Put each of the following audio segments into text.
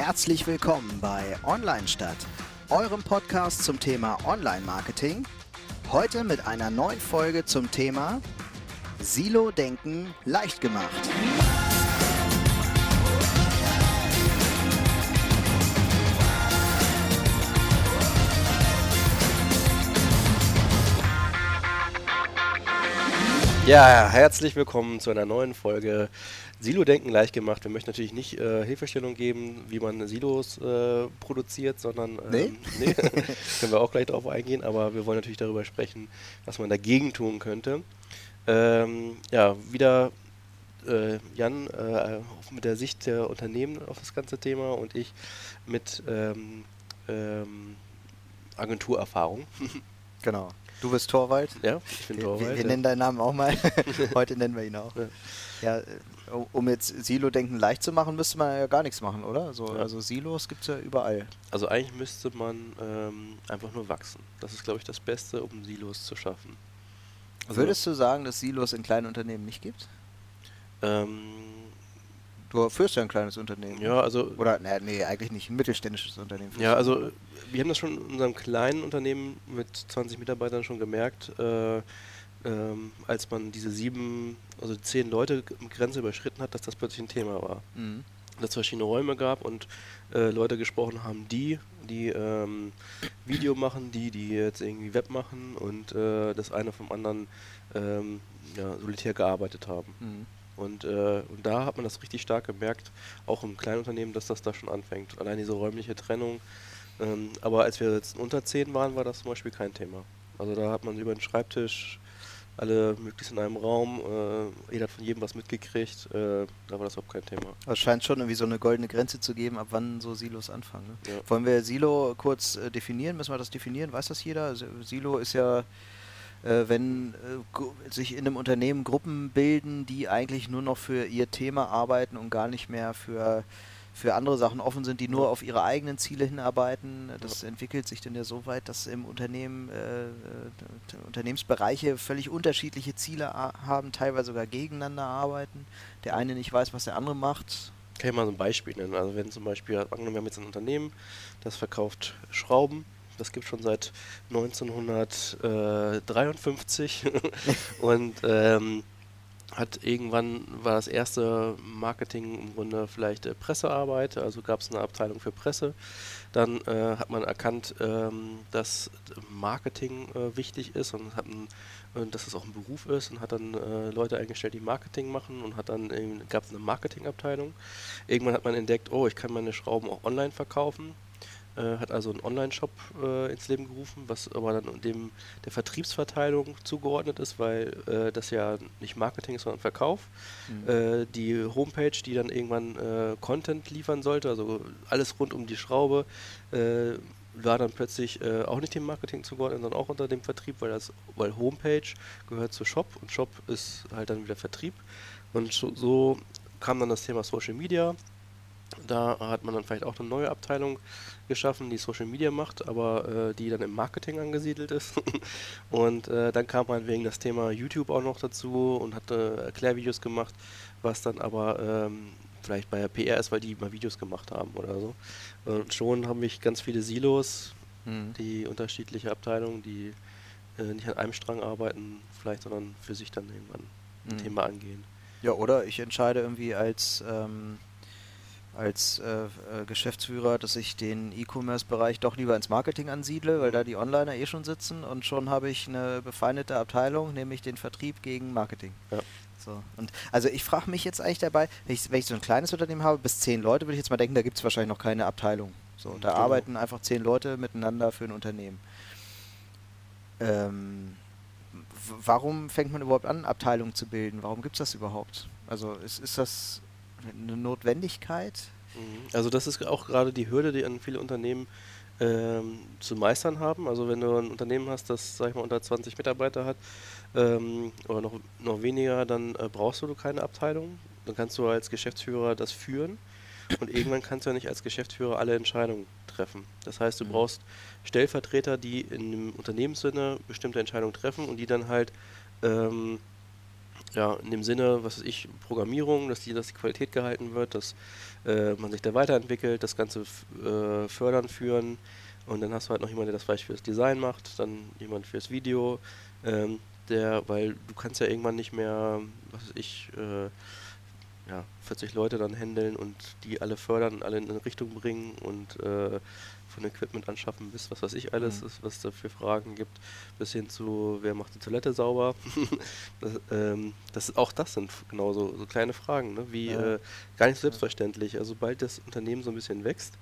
Herzlich willkommen bei Online Stadt, eurem Podcast zum Thema Online-Marketing. Heute mit einer neuen Folge zum Thema Silo-Denken leicht gemacht. Ja, herzlich willkommen zu einer neuen Folge Silo-Denken leicht gemacht. Wir möchten natürlich nicht äh, Hilfestellung geben, wie man Silos äh, produziert, sondern ähm, Nee? nee, können wir auch gleich darauf eingehen, aber wir wollen natürlich darüber sprechen, was man dagegen tun könnte. Ähm, ja, wieder äh, Jan äh, mit der Sicht der Unternehmen auf das ganze Thema und ich mit ähm, ähm, Agenturerfahrung. Genau. Du bist Torwald. ja, ich bin Wir, Torwald. wir, wir ja. nennen deinen Namen auch mal. Heute nennen wir ihn auch. Ja. Ja, äh, um jetzt Silo-Denken leicht zu machen, müsste man ja gar nichts machen, oder? So, Ja. Also Silos gibt es ja überall. Also eigentlich müsste man ähm, einfach nur wachsen. Das ist, glaube ich, das Beste, um Silos zu schaffen. Also, Würdest du sagen, dass Silos in kleinen Unternehmen nicht gibt? Ähm, Du führst ja ein kleines Unternehmen. ja, also, Oder, nee, nee, eigentlich nicht. Ein mittelständisches Unternehmen. ja, also wir haben das schon in unserem kleinen Unternehmen mit 20 Mitarbeitern schon gemerkt, äh, ähm, als man diese sieben, also zehn Leute Grenze überschritten hat, dass das plötzlich ein Thema war. Mhm. dass es verschiedene Räume gab und äh, Leute gesprochen haben, die, die ähm, Video machen, die, die jetzt irgendwie Web machen und äh, das eine vom anderen ähm, ja, solitär gearbeitet haben. Mhm. Und, äh, und da hat man das richtig stark gemerkt, auch im Kleinunternehmen, dass das da schon anfängt. Allein diese räumliche Trennung. Ähm, aber als wir jetzt unter 10 waren, war das zum Beispiel kein Thema. Also da hat man über den Schreibtisch alle möglichst in einem Raum, äh, jeder hat von jedem was mitgekriegt, äh, da war das überhaupt kein Thema. Also Es scheint schon irgendwie so eine goldene Grenze zu geben, ab wann so Silos anfangen. Ne? Ja. Wollen wir Silo kurz äh, definieren? Müssen wir das definieren? Weiß das jeder? Silo ist ja, äh, wenn äh, sich in einem Unternehmen Gruppen bilden, die eigentlich nur noch für ihr Thema arbeiten und gar nicht mehr für, für andere Sachen offen sind, die nur auf ihre eigenen Ziele hinarbeiten. Das entwickelt sich dann ja so weit, dass im Unternehmen äh, Unternehmensbereiche völlig unterschiedliche Ziele haben, teilweise sogar gegeneinander arbeiten. Der eine nicht weiß, was der andere macht. Kann ich mal so ein Beispiel nennen. Also wenn zum Beispiel, angenommen, wir haben jetzt ein Unternehmen, das verkauft Schrauben. Das gibt schon seit 1953 und ähm, hat irgendwann war das erste Marketing im Grunde vielleicht äh, Pressearbeit, also gab es eine Abteilung für Presse. Dann äh, hat man erkannt, ähm, dass Marketing äh, wichtig ist und hat ein, äh, dass es auch ein Beruf ist und hat dann äh, Leute eingestellt, die Marketing machen und hat dann gab es eine Marketingabteilung. Irgendwann hat man entdeckt, oh, ich kann meine Schrauben auch online verkaufen. Äh, hat also einen Online-Shop äh, ins Leben gerufen, was aber dann dem der Vertriebsverteilung zugeordnet ist, weil äh, das ja nicht Marketing ist, sondern Verkauf. Mhm. Äh, die Homepage, die dann irgendwann äh, Content liefern sollte, also alles rund um die Schraube, war dann plötzlich äh, auch nicht dem Marketing zugeordnet, sondern auch unter dem Vertrieb, weil das, weil Homepage gehört zu Shop und Shop ist halt dann wieder Vertrieb. Und so, so kam dann das Thema Social Media. Da hat man dann vielleicht auch eine neue Abteilung geschaffen, die Social Media macht, aber äh, die dann im Marketing angesiedelt ist. und äh, dann kam man wegen das Thema YouTube auch noch dazu und hat äh, Erklärvideos gemacht, was dann aber ähm, vielleicht bei der PR ist, weil die mal Videos gemacht haben oder so. Und schon haben mich ganz viele Silos, Mhm. die unterschiedliche Abteilungen, die äh, nicht an einem Strang arbeiten, vielleicht, sondern für sich dann irgendwann ein Mhm. Thema angehen. Ja, oder ich entscheide irgendwie als, ähm, als äh, äh, Geschäftsführer, dass ich den E-Commerce-Bereich doch lieber ins Marketing ansiedle, weil da die Onliner eh schon sitzen und schon habe ich eine befeindete Abteilung, nämlich den Vertrieb gegen Marketing. Ja. So. Und also ich frage mich jetzt eigentlich dabei, wenn ich, wenn ich so ein kleines Unternehmen habe, bis zehn Leute, würde ich jetzt mal denken, da gibt es wahrscheinlich noch keine Abteilung. So, da Genau. arbeiten einfach zehn Leute miteinander für ein Unternehmen. Ähm, warum fängt man überhaupt an, Abteilungen zu bilden? Warum gibt es das überhaupt? Also ist, ist das eine Notwendigkeit? Mhm. Also das ist auch gerade die Hürde, die an viele Unternehmen ähm, zu meistern haben. Also wenn du ein Unternehmen hast, das sag ich mal unter 20 Mitarbeiter hat ähm, oder noch, noch weniger, dann äh, brauchst du keine Abteilung. Dann kannst du als Geschäftsführer das führen und irgendwann kannst du ja nicht als Geschäftsführer alle Entscheidungen treffen. Das heißt, du Mhm. brauchst Stellvertreter, die in dem Unternehmenssinne bestimmte Entscheidungen treffen und die dann halt ähm, ja, in dem Sinne, was weiß ich, Programmierung, dass die, dass die Qualität gehalten wird, dass äh, man sich da weiterentwickelt, das Ganze äh, fördern, führen. Und dann hast du halt noch jemanden, der das vielleicht fürs Design macht, dann jemand fürs Video, ähm, der, weil du kannst ja irgendwann nicht mehr, was weiß ich, äh, ja, 40 Leute dann handeln und die alle fördern, alle in eine Richtung bringen und äh, von Equipment anschaffen bis was weiß ich alles, mhm. ist, was da für Fragen gibt, bis hin zu, wer macht die Toilette sauber. das, ähm, das, auch das sind genau so, kleine Fragen, ne? wie ja. äh, gar nicht so selbstverständlich. Also sobald das Unternehmen so ein bisschen wächst,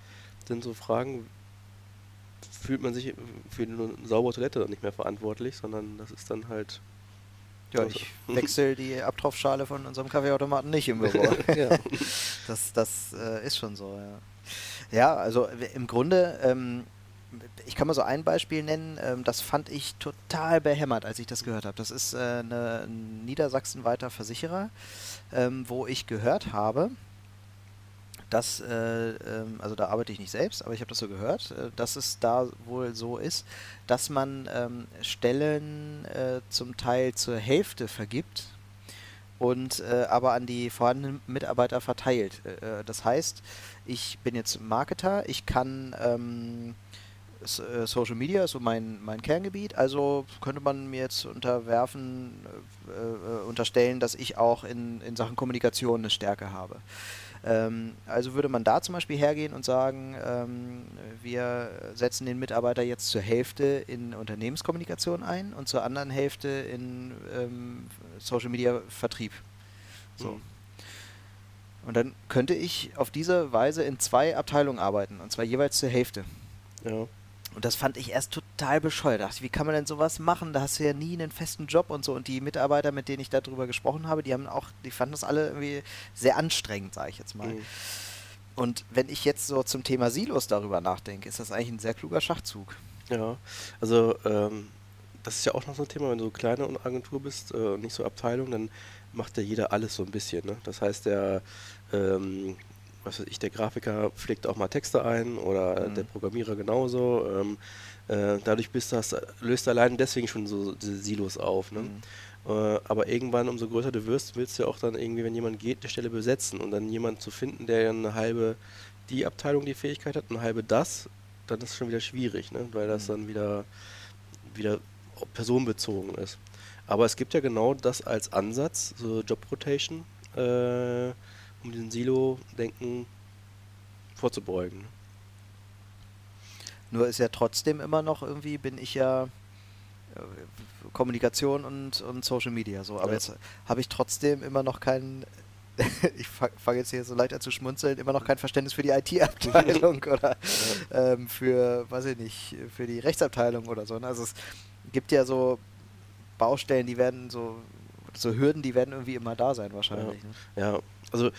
sind so Fragen, fühlt man sich für eine saubere Toilette dann nicht mehr verantwortlich, sondern das ist dann halt ja, ich wechsle die Abtropfschale von unserem Kaffeeautomaten nicht im Büro. ja. Das, das äh, ist schon so, ja. Ja, also im Grunde, ähm, ich kann mal so ein Beispiel nennen, ähm, das fand ich total behämmert, als ich das gehört habe. Das ist äh, eine, ein niedersachsenweiter Versicherer, ähm, wo ich gehört habe, dass, äh, ähm, also da arbeite ich nicht selbst, aber ich habe das so gehört, äh, dass es da wohl so ist, dass man ähm, Stellen äh, zum Teil zur Hälfte vergibt und äh, aber an die vorhandenen Mitarbeiter verteilt. Äh, äh, das heißt, ich bin jetzt Marketer, ich kann ähm, äh, Social Media so mein, mein Kerngebiet, also könnte man mir jetzt unterwerfen, äh, äh, unterstellen, dass ich auch in, in Sachen Kommunikation eine Stärke habe. Ähm, also würde man da zum Beispiel hergehen und sagen, ähm, wir setzen den Mitarbeiter jetzt zur Hälfte in Unternehmenskommunikation ein und zur anderen Hälfte in ähm, Social Media Vertrieb. So. Mhm. Und dann könnte ich auf diese Weise in zwei Abteilungen arbeiten, und zwar jeweils zur Hälfte. Ja. Und das fand ich erst total bescheuert. Dachte, wie kann man denn sowas machen? Da hast du ja nie einen festen Job und so. Und die Mitarbeiter, mit denen ich darüber gesprochen habe, die haben auch, die fanden das alle irgendwie sehr anstrengend, sage ich jetzt mal. Mhm. Und wenn ich jetzt so zum Thema Silos darüber nachdenke, ist das eigentlich ein sehr kluger Schachzug. Ja, also ähm, das ist ja auch noch so ein Thema, wenn du kleine Agentur bist äh, und nicht so Abteilung, dann macht ja jeder alles so ein bisschen. Ne? Das heißt, der ähm, was weiß ich, der Grafiker pflegt auch mal Texte ein oder mhm. der Programmierer genauso. Ähm, äh, dadurch das, löst allein deswegen schon so diese Silos auf. Ne? Mhm. Äh, aber irgendwann, umso größer du wirst, willst du ja auch dann irgendwie, wenn jemand geht, die Stelle besetzen und dann jemanden zu finden, der eine halbe die Abteilung die Fähigkeit hat, eine halbe das, dann ist es schon wieder schwierig, ne? weil das mhm. dann wieder, wieder personenbezogen ist. Aber es gibt ja genau das als Ansatz, so Job Rotation. Äh, um diesen Silo-Denken vorzubeugen. Nur ist ja trotzdem immer noch irgendwie, bin ich ja äh, Kommunikation und, und Social Media so. Aber ja. jetzt habe ich trotzdem immer noch keinen, ich fange jetzt hier so leicht an zu schmunzeln, immer noch kein Verständnis für die IT-Abteilung oder ja. ähm, für, weiß ich nicht, für die Rechtsabteilung oder so. Ne? Also es gibt ja so Baustellen, die werden so, so Hürden, die werden irgendwie immer da sein wahrscheinlich. Ja, ne? ja. also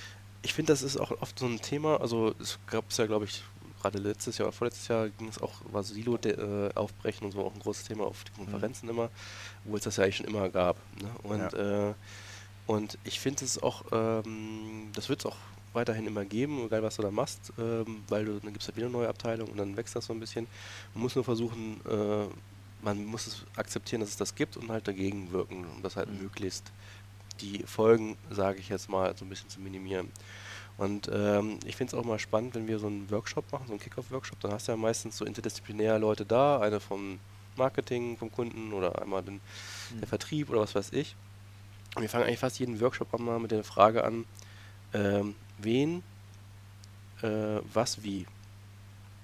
ich finde, das ist auch oft so ein Thema. Also es gab es ja, glaube ich, gerade letztes Jahr oder vorletztes Jahr ging es auch, war Silo äh, aufbrechen und so auch ein großes Thema auf den Konferenzen mhm. immer, obwohl es das ja eigentlich schon immer gab. Ne? Und, ja. äh, und ich finde es auch, ähm, das wird es auch weiterhin immer geben, egal was du da machst, ähm, weil du, dann gibt es halt wieder eine neue Abteilung und dann wächst das so ein bisschen. Man muss nur versuchen, äh, man muss es akzeptieren, dass es das gibt und halt dagegen wirken, um das halt mhm. möglichst die Folgen, sage ich jetzt mal, so ein bisschen zu minimieren. Und ähm, ich finde es auch mal spannend, wenn wir so einen Workshop machen, so einen Kickoff-Workshop, dann hast du ja meistens so interdisziplinäre Leute da, eine vom Marketing, vom Kunden oder einmal den, mhm. der Vertrieb oder was weiß ich. Und wir fangen eigentlich fast jeden Workshop an mal mit der Frage an, ähm, wen, äh, was, wie.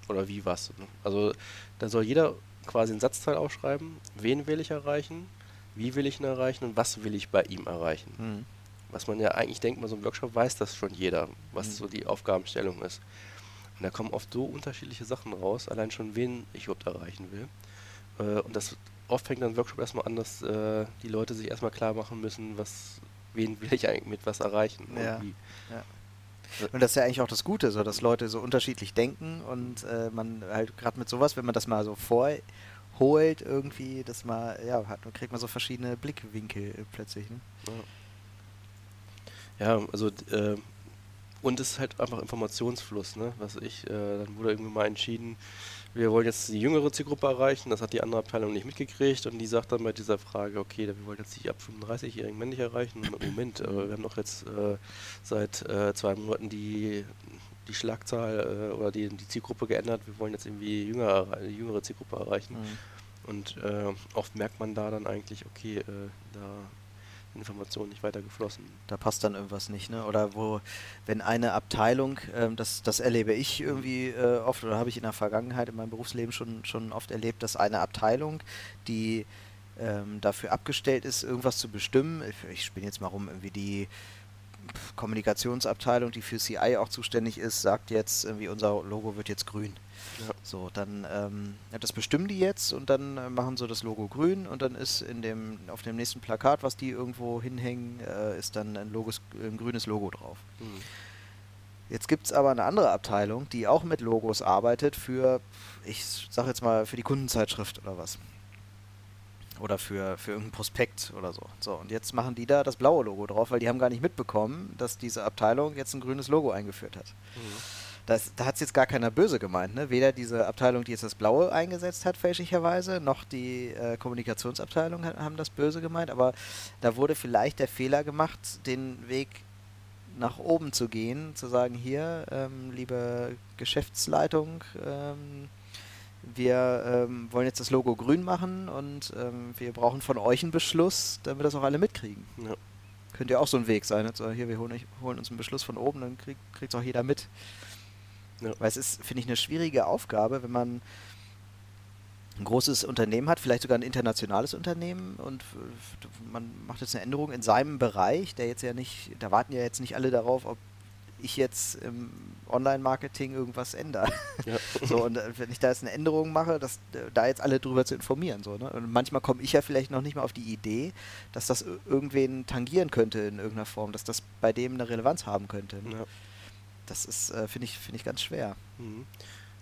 Oder wie, was. Ne? Also da soll jeder quasi einen Satzteil aufschreiben, wen will ich erreichen, wie will ich ihn erreichen und was will ich bei ihm erreichen. Mhm. Was man ja eigentlich denkt, bei so einem Workshop weiß das schon jeder, was mhm. so die Aufgabenstellung ist. Und da kommen oft so unterschiedliche Sachen raus, allein schon, wen ich überhaupt erreichen will. Äh, und das oft fängt dann Workshop erstmal an, dass äh, die Leute sich erstmal klar machen müssen, was, wen will ich eigentlich mit was erreichen. Ja. Und, ja. und das ist ja eigentlich auch das Gute, so dass Leute so unterschiedlich denken und äh, man halt gerade mit sowas, wenn man das mal so vor holt irgendwie, dass man, ja, hat, kriegt man so verschiedene Blickwinkel plötzlich. Ne? Ja. ja, also äh, und es ist halt einfach Informationsfluss, ne? Was ich, äh, dann wurde irgendwie mal entschieden, wir wollen jetzt die jüngere Zielgruppe erreichen, das hat die andere Abteilung nicht mitgekriegt und die sagt dann bei dieser Frage, okay, wir wollen jetzt die ab 35-jährigen männlich erreichen. Moment, aber wir haben doch jetzt äh, seit äh, zwei Monaten die, die Schlagzahl äh, oder die, die Zielgruppe geändert, wir wollen jetzt irgendwie jünger, die jüngere Zielgruppe erreichen. Mhm. Und äh, oft merkt man da dann eigentlich, okay, äh, da Informationen nicht weiter geflossen. Da passt dann irgendwas nicht, ne? Oder wo, wenn eine Abteilung, ähm, das, das erlebe ich irgendwie äh, oft oder habe ich in der Vergangenheit in meinem Berufsleben schon, schon oft erlebt, dass eine Abteilung, die ähm, dafür abgestellt ist, irgendwas zu bestimmen, ich, ich spinne jetzt mal rum, irgendwie die Kommunikationsabteilung, die für CI auch zuständig ist, sagt jetzt irgendwie, unser Logo wird jetzt grün. Ja. So, dann ähm, das bestimmen die jetzt und dann äh, machen sie das Logo grün und dann ist in dem auf dem nächsten Plakat, was die irgendwo hinhängen, äh, ist dann ein, Logos, ein grünes Logo drauf. Mhm. Jetzt gibt es aber eine andere Abteilung, die auch mit Logos arbeitet für, ich sag jetzt mal, für die Kundenzeitschrift oder was. Oder für, für irgendein Prospekt oder so. So, und jetzt machen die da das blaue Logo drauf, weil die haben gar nicht mitbekommen, dass diese Abteilung jetzt ein grünes Logo eingeführt hat. Mhm. Das, da hat es jetzt gar keiner böse gemeint. Ne? Weder diese Abteilung, die jetzt das Blaue eingesetzt hat, fälschlicherweise, noch die äh, Kommunikationsabteilung haben das böse gemeint. Aber da wurde vielleicht der Fehler gemacht, den Weg nach oben zu gehen, zu sagen, hier, ähm, liebe Geschäftsleitung, ähm, wir ähm, wollen jetzt das Logo grün machen und ähm, wir brauchen von euch einen Beschluss, damit das auch alle mitkriegen. Ja. Könnte ja auch so ein Weg sein. Also hier, wir holen, holen uns einen Beschluss von oben, dann kriegt es auch jeder mit. Ja. Weil es ist, finde ich, eine schwierige Aufgabe, wenn man ein großes Unternehmen hat, vielleicht sogar ein internationales Unternehmen und man macht jetzt eine Änderung in seinem Bereich, der jetzt ja nicht, da warten ja jetzt nicht alle darauf, ob ich jetzt im Online-Marketing irgendwas ändere. Ja. so, und äh, wenn ich da jetzt eine Änderung mache, dass da jetzt alle drüber zu informieren. So, ne? Und manchmal komme ich ja vielleicht noch nicht mal auf die Idee, dass das irgendwen tangieren könnte in irgendeiner Form, dass das bei dem eine Relevanz haben könnte. Ne? Ja das ist, äh, finde ich, finde ich ganz schwer. Mhm.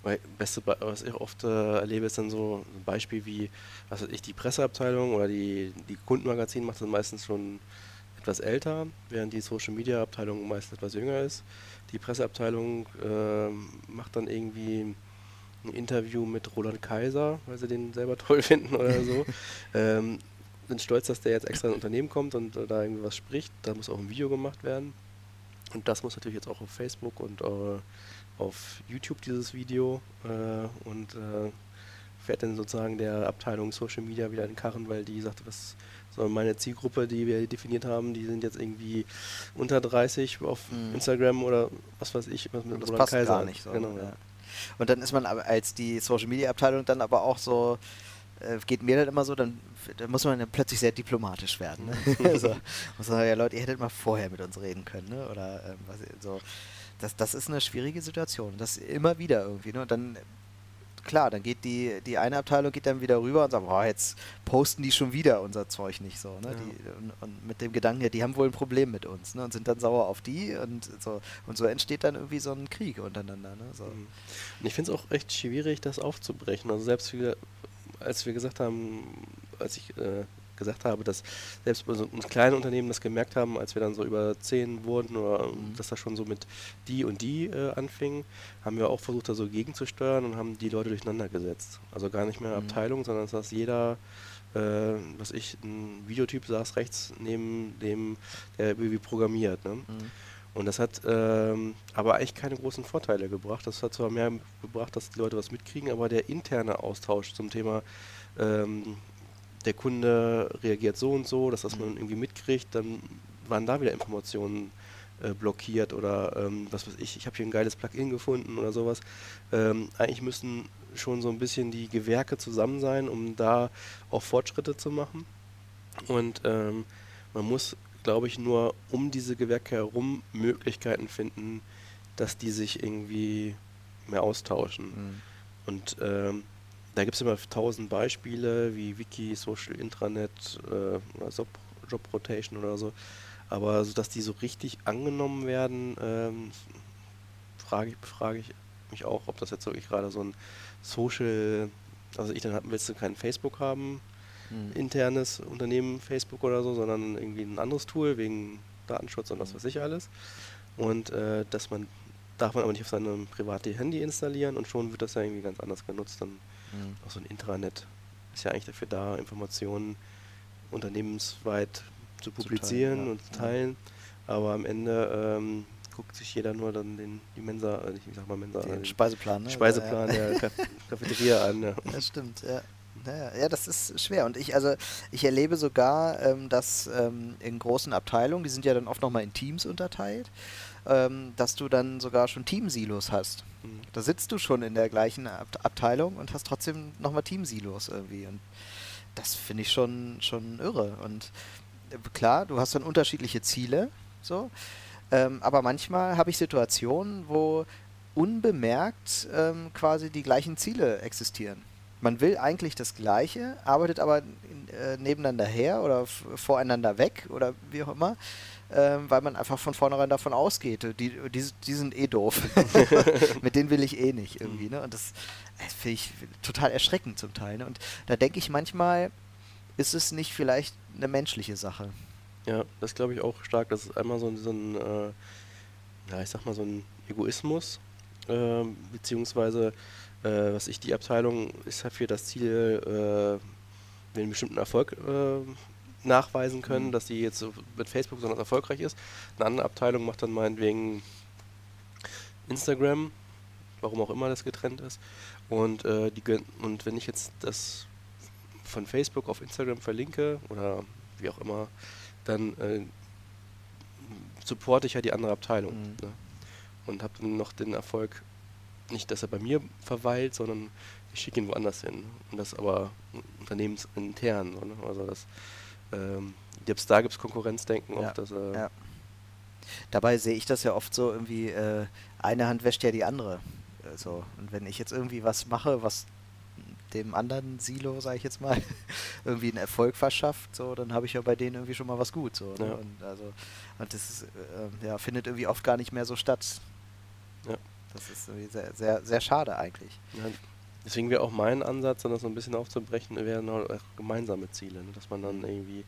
Weil beste, was ich oft äh, erlebe, ist dann so ein Beispiel wie, was weiß ich, die Presseabteilung oder die, die Kundenmagazin macht das meistens schon etwas älter, während die Social Media Abteilung meist etwas jünger ist. Die Presseabteilung äh, macht dann irgendwie ein Interview mit Roland Kaiser, weil sie den selber toll finden oder so. ähm, sind stolz, dass der jetzt extra ins Unternehmen kommt und äh, da irgendwie was spricht. Da muss auch ein Video gemacht werden. Und das muss natürlich jetzt auch auf Facebook und äh, auf YouTube dieses Video äh, und äh, fährt dann sozusagen der Abteilung Social Media wieder in den Karren, weil die sagte, was soll meine Zielgruppe, die wir definiert haben, die sind jetzt irgendwie unter 30 auf mhm. Instagram oder was weiß ich, was mit das passt Kaiser. gar nicht so. Genau, ja. Und dann ist man als die Social Media Abteilung dann aber auch so äh, geht mir dann immer so, dann, dann muss man dann plötzlich sehr diplomatisch werden. Ne? also, muss man sagen, ja Leute, ihr hättet mal vorher mit uns reden können, ne? Oder ähm, was, so. Das, das ist eine schwierige Situation. Das immer wieder irgendwie. Ne? Und dann klar, dann geht die, die eine Abteilung geht dann wieder rüber und sagt, boah, jetzt posten die schon wieder unser Zeug nicht so. Ne? Ja. Die, und, und, mit dem Gedanken, ja, die haben wohl ein Problem mit uns ne? und sind dann sauer auf die und so. Und so entsteht dann irgendwie so ein Krieg untereinander. Ne? So. Mhm. Und ich finde es auch echt schwierig, das aufzubrechen. Also selbst für, als wir gesagt haben, als ich äh, gesagt habe, dass selbst bei so uns kleinen Unternehmen das gemerkt haben, als wir dann so über zehn wurden oder mhm. dass das schon so mit die und die äh, anfing, haben wir auch versucht, da so gegenzusteuern und haben die Leute durcheinander gesetzt. Also gar nicht mehr mhm. Abteilung, sondern dass jeder, äh, was ich, ein Videotyp saß rechts neben dem, der irgendwie programmiert. Ne? Mhm. Und das hat ähm, aber eigentlich keine großen Vorteile gebracht. Das hat zwar mehr gebracht, dass die Leute was mitkriegen, aber der interne Austausch zum Thema ähm, der Kunde reagiert so und so, dass das man mhm. irgendwie mitkriegt, dann waren da wieder Informationen äh, blockiert oder ähm, was weiß ich, ich habe hier ein geiles Plugin gefunden oder sowas. Ähm, eigentlich müssen schon so ein bisschen die Gewerke zusammen sein, um da auch Fortschritte zu machen. Und ähm, man muss glaube ich, nur um diese Gewerke herum Möglichkeiten finden, dass die sich irgendwie mehr austauschen. Mhm. Und ähm, da gibt es immer tausend Beispiele wie Wiki, Social Intranet äh, oder Job, Job Rotation oder so. Aber so, dass die so richtig angenommen werden, ähm, frage ich, befrage ich mich auch, ob das jetzt wirklich gerade so ein Social, also ich dann willst du kein Facebook haben, mhm. internes Unternehmen, Facebook oder so, sondern irgendwie ein anderes Tool wegen Datenschutz und was weiß ich alles. Und äh, dass man darf man aber nicht auf seinem privaten Handy installieren und schon wird das ja irgendwie ganz anders genutzt. Dann mhm. auch so ein Intranet ist ja eigentlich dafür da, Informationen unternehmensweit zu publizieren zu teilen, ja. und zu teilen. Aber am Ende ähm, guckt sich jeder nur dann den, die Mensa, äh, ich sag mal Mensa, den, den Speiseplan, ne? Speiseplan ja. der Cafeteria an. Ja. Das stimmt, ja. Ja, ja, das ist schwer. Und ich, also, ich erlebe sogar, ähm, dass ähm, in großen Abteilungen, die sind ja dann oft nochmal in Teams unterteilt, ähm, dass du dann sogar schon Teamsilos hast. Mhm. Da sitzt du schon in der gleichen Ab Abteilung und hast trotzdem nochmal Teamsilos irgendwie. Und das finde ich schon, schon irre. Und äh, klar, du hast dann unterschiedliche Ziele, so. Ähm, aber manchmal habe ich Situationen, wo unbemerkt ähm, quasi die gleichen Ziele existieren man will eigentlich das Gleiche, arbeitet aber äh, nebeneinander her oder voreinander weg oder wie auch immer, äh, weil man einfach von vornherein davon ausgeht, die, die, die sind eh doof. Mit denen will ich eh nicht irgendwie. Ne? Und das, das finde ich total erschreckend zum Teil. Ne? Und da denke ich manchmal, ist es nicht vielleicht eine menschliche Sache. Ja, das glaube ich auch stark. Das ist einmal so, ein, so ein äh, ja, ich sag mal, so ein Egoismus, äh, beziehungsweise äh, was ich, die Abteilung ist dafür das Ziel, äh, einen bestimmten Erfolg äh, nachweisen können, mhm. dass die jetzt mit Facebook besonders erfolgreich ist. Eine andere Abteilung macht dann meinetwegen Instagram, warum auch immer das getrennt ist. Und, äh, die, und wenn ich jetzt das von Facebook auf Instagram verlinke oder wie auch immer, dann äh, supporte ich ja die andere Abteilung. Mhm. Ne? Und habe dann noch den Erfolg nicht, dass er bei mir verweilt, sondern ich schicke ihn woanders hin. Und das aber unternehmensintern. So, ne? Also das, ähm, selbst da gibt es Konkurrenzdenken ja, auch. Dass, äh ja. Dabei sehe ich das ja oft so irgendwie, äh, eine Hand wäscht ja die andere. Also, und wenn ich jetzt irgendwie was mache, was dem anderen Silo, sage ich jetzt mal, irgendwie einen Erfolg verschafft, so, dann habe ich ja bei denen irgendwie schon mal was gut. So, ne? ja. Und also, und das ist, äh, ja, findet irgendwie oft gar nicht mehr so statt. Ja. Das ist sehr, sehr, sehr schade eigentlich. Ja, deswegen wäre auch mein Ansatz, das so ein bisschen aufzubrechen, wären auch gemeinsame Ziele, ne? dass man dann irgendwie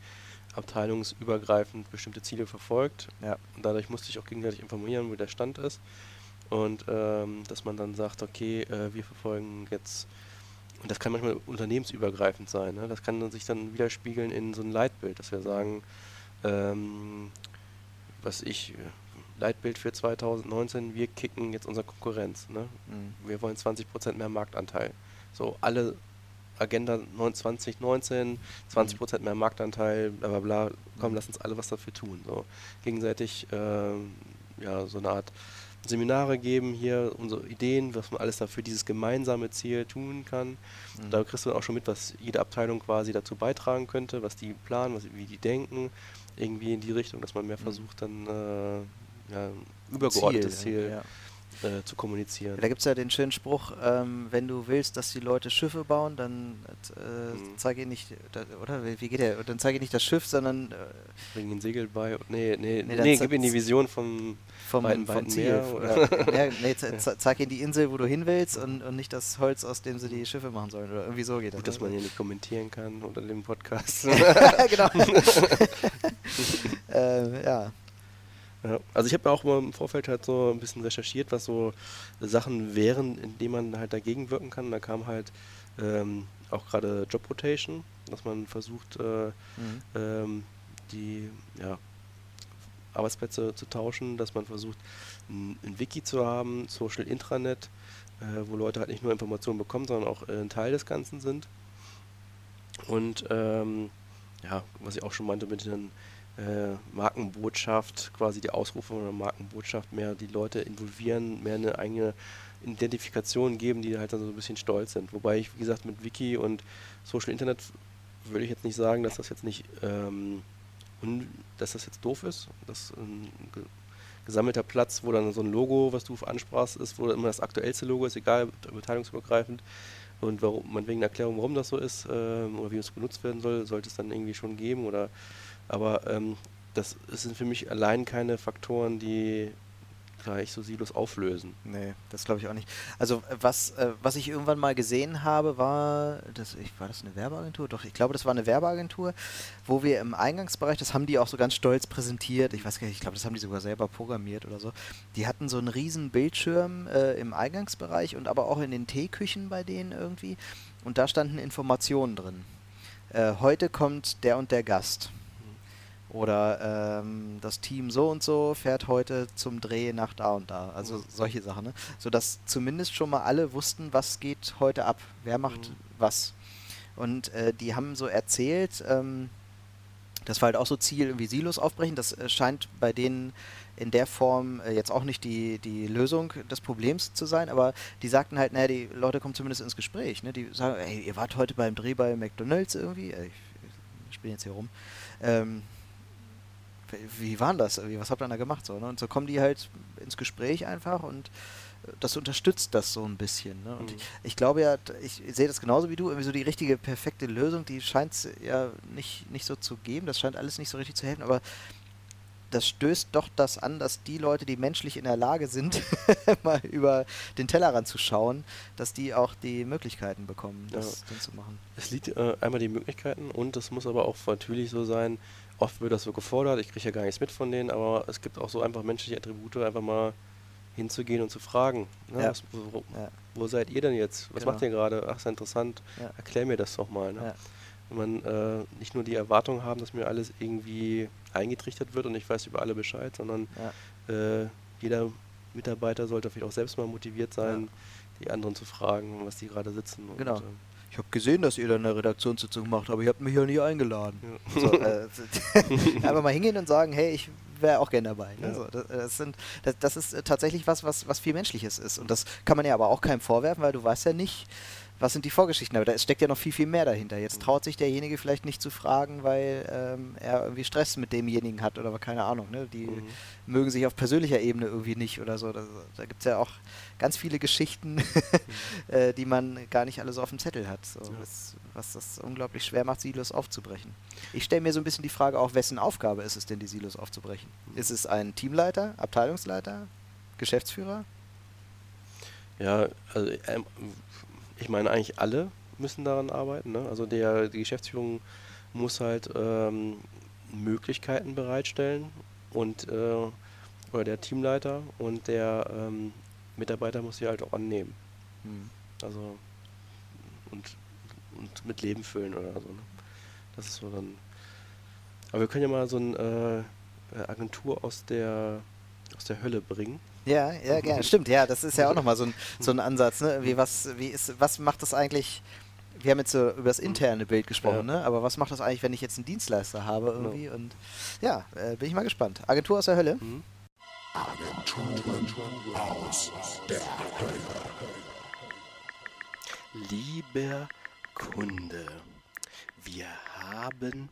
abteilungsübergreifend bestimmte Ziele verfolgt. Ja. Und dadurch musste ich auch gegenseitig informieren, wo der Stand ist. Und ähm, dass man dann sagt, okay, äh, wir verfolgen jetzt, und das kann manchmal unternehmensübergreifend sein, ne? das kann dann sich dann widerspiegeln in so ein Leitbild, dass wir sagen, ähm, was ich, Leitbild für 2019, wir kicken jetzt unsere Konkurrenz. Ne? Mhm. Wir wollen 20% mehr Marktanteil. So, alle Agenda 2019, 20% mehr Marktanteil, bla bla bla, komm, mhm. lass uns alle was dafür tun. So, gegenseitig äh, ja, so eine Art Seminare geben, hier unsere Ideen, was man alles dafür dieses gemeinsame Ziel tun kann. Mhm. Da kriegst du auch schon mit, was jede Abteilung quasi dazu beitragen könnte, was die planen, was, wie die denken, irgendwie in die Richtung, dass man mehr mhm. versucht, dann äh, ja, übergeordnetes Ziel, Ziel ja. äh, zu kommunizieren. Da gibt es ja den schönen Spruch, ähm, wenn du willst, dass die Leute Schiffe bauen, dann äh, mhm. zeige ihnen nicht, oder wie geht der, dann zeige nicht das Schiff, sondern äh, bring ihnen Segel bei, nee, nee, nee, nee gib ihnen die Vision vom vom, weiten, vom Ziel. Meer, oder? ja, nee, zeig ihnen die Insel, wo du hin willst und, und nicht das Holz, aus dem sie die Schiffe machen sollen. Oder irgendwie so geht das. Gut, dass man hier nicht kommentieren kann unter dem Podcast. genau. äh, ja. Ja, also ich habe auch mal im Vorfeld halt so ein bisschen recherchiert, was so Sachen wären, in denen man halt dagegen wirken kann. Da kam halt ähm, auch gerade Job Rotation, dass man versucht, äh, mhm. ähm, die ja, Arbeitsplätze zu tauschen, dass man versucht, ein, ein Wiki zu haben, Social Intranet, äh, wo Leute halt nicht nur Informationen bekommen, sondern auch äh, ein Teil des Ganzen sind. Und ähm, ja, was ich auch schon meinte mit den äh, Markenbotschaft, quasi die Ausrufe von einer Markenbotschaft, mehr die Leute involvieren, mehr eine eigene Identifikation geben, die halt dann so ein bisschen stolz sind. Wobei ich, wie gesagt, mit Wiki und Social Internet würde ich jetzt nicht sagen, dass das jetzt nicht, ähm, dass das jetzt doof ist. Das ein gesammelter Platz, wo dann so ein Logo, was du ansprachst, ist, wo immer das aktuellste Logo ist, egal, beteiligungsübergreifend. Und warum, man wegen einer Erklärung, warum das so ist ähm, oder wie es benutzt werden soll, sollte es dann irgendwie schon geben oder aber ähm, das sind für mich allein keine Faktoren, die gleich so Silos auflösen. Nee, das glaube ich auch nicht. Also was, äh, was ich irgendwann mal gesehen habe, war, das, ich, war das eine Werbeagentur? Doch, ich glaube, das war eine Werbeagentur, wo wir im Eingangsbereich, das haben die auch so ganz stolz präsentiert, ich weiß gar nicht, ich glaube, das haben die sogar selber programmiert oder so. Die hatten so einen riesen Bildschirm äh, im Eingangsbereich und aber auch in den Teeküchen bei denen irgendwie. Und da standen Informationen drin. Äh, heute kommt der und der Gast. Oder ähm, das Team so und so fährt heute zum Dreh nach da und da. Also Mhm. solche Sachen. Ne? Sodass zumindest schon mal alle wussten, was geht heute ab. Wer macht Mhm. was. Und äh, die haben so erzählt, ähm, das war halt auch so Ziel, irgendwie Silos aufbrechen. Das äh, scheint bei denen in der Form äh, jetzt auch nicht die, die Lösung des Problems zu sein, aber die sagten halt, naja, die Leute kommen zumindest ins Gespräch. Ne? Die sagen, ey, ihr wart heute beim Dreh bei McDonalds irgendwie. Ich, ich spiele jetzt hier rum. Ähm, wie war denn das? irgendwie? Was habt ihr da gemacht? So, ne? Und so kommen die halt ins Gespräch einfach und äh, das unterstützt das so ein bisschen. Ne? Und Mhm. ich, ich glaube ja, ich sehe das genauso wie du, irgendwie so die richtige, perfekte Lösung, die scheint es ja nicht, nicht so zu geben. Das scheint alles nicht so richtig zu helfen, aber das stößt doch das an, dass die Leute, die menschlich in der Lage sind, mal über den Tellerrand zu schauen, dass die auch die Möglichkeiten bekommen, das dann zu machen. Es liegt äh, einmal die Möglichkeiten und es muss aber auch natürlich so sein, oft wird das so gefordert, ich kriege ja gar nichts mit von denen, aber es gibt auch so einfach menschliche Attribute, einfach mal hinzugehen und zu fragen. Ne? Ja. Was, wo, Ja. wo seid ihr denn jetzt? Was Genau. macht ihr gerade? Ach, ist ja interessant. Ja. Erklär mir das doch mal. Ne? Ja. Wenn man äh, nicht nur die Erwartung haben, dass mir alles irgendwie eingetrichtert wird und ich weiß über alle Bescheid, sondern äh, jeder Mitarbeiter sollte vielleicht auch selbst mal motiviert sein, die anderen zu fragen, was die gerade sitzen. Und, Genau. äh, Ich habe gesehen, dass ihr da eine Redaktionssitzung macht, aber ihr habt mich ja nie eingeladen. Ja. So, äh, einfach mal hingehen und sagen, hey, ich wäre auch gern dabei. Ne? Ja. So, das, das, sind, das, das ist äh, tatsächlich was, was, was viel Menschliches ist. Und das kann man ja aber auch keinem vorwerfen, weil du weißt ja nicht, was sind die Vorgeschichten. Aber da steckt ja noch viel, viel mehr dahinter. Jetzt Mhm. traut sich derjenige vielleicht nicht zu fragen, weil ähm, er irgendwie Stress mit demjenigen hat oder keine Ahnung. Ne? Die Mhm. mögen sich auf persönlicher Ebene irgendwie nicht oder so. Da, da gibt es ja auch ganz viele Geschichten, äh, die man gar nicht alle so auf dem Zettel hat. So, Ja. was, was das unglaublich schwer macht, Silos aufzubrechen. Ich stelle mir so ein bisschen die Frage auch, wessen Aufgabe ist es denn, die Silos aufzubrechen? Mhm. Ist es ein Teamleiter, Abteilungsleiter, Geschäftsführer? Ja, also ähm, ich meine eigentlich alle müssen daran arbeiten. Ne? Also der, die Geschäftsführung muss halt ähm, Möglichkeiten bereitstellen und äh, oder der Teamleiter und der ähm, Mitarbeiter muss sie halt auch annehmen. Hm. Also und, und mit Leben füllen oder so. Ne? Das ist so dann. Aber wir können ja mal so eine äh, Agentur aus der aus der Hölle bringen. Ja, ja, gerne. Stimmt, ja, das ist ja auch nochmal so ein, so ein Ansatz. Ne? Wie, was, wie ist, was macht das eigentlich? Wir haben jetzt so über das interne Bild gesprochen, Ja. ne? aber was macht das eigentlich, wenn ich jetzt einen Dienstleister habe irgendwie? Und ja, äh, bin ich mal gespannt. Agentur aus der Hölle? Mhm. Lieber Kunde, wir haben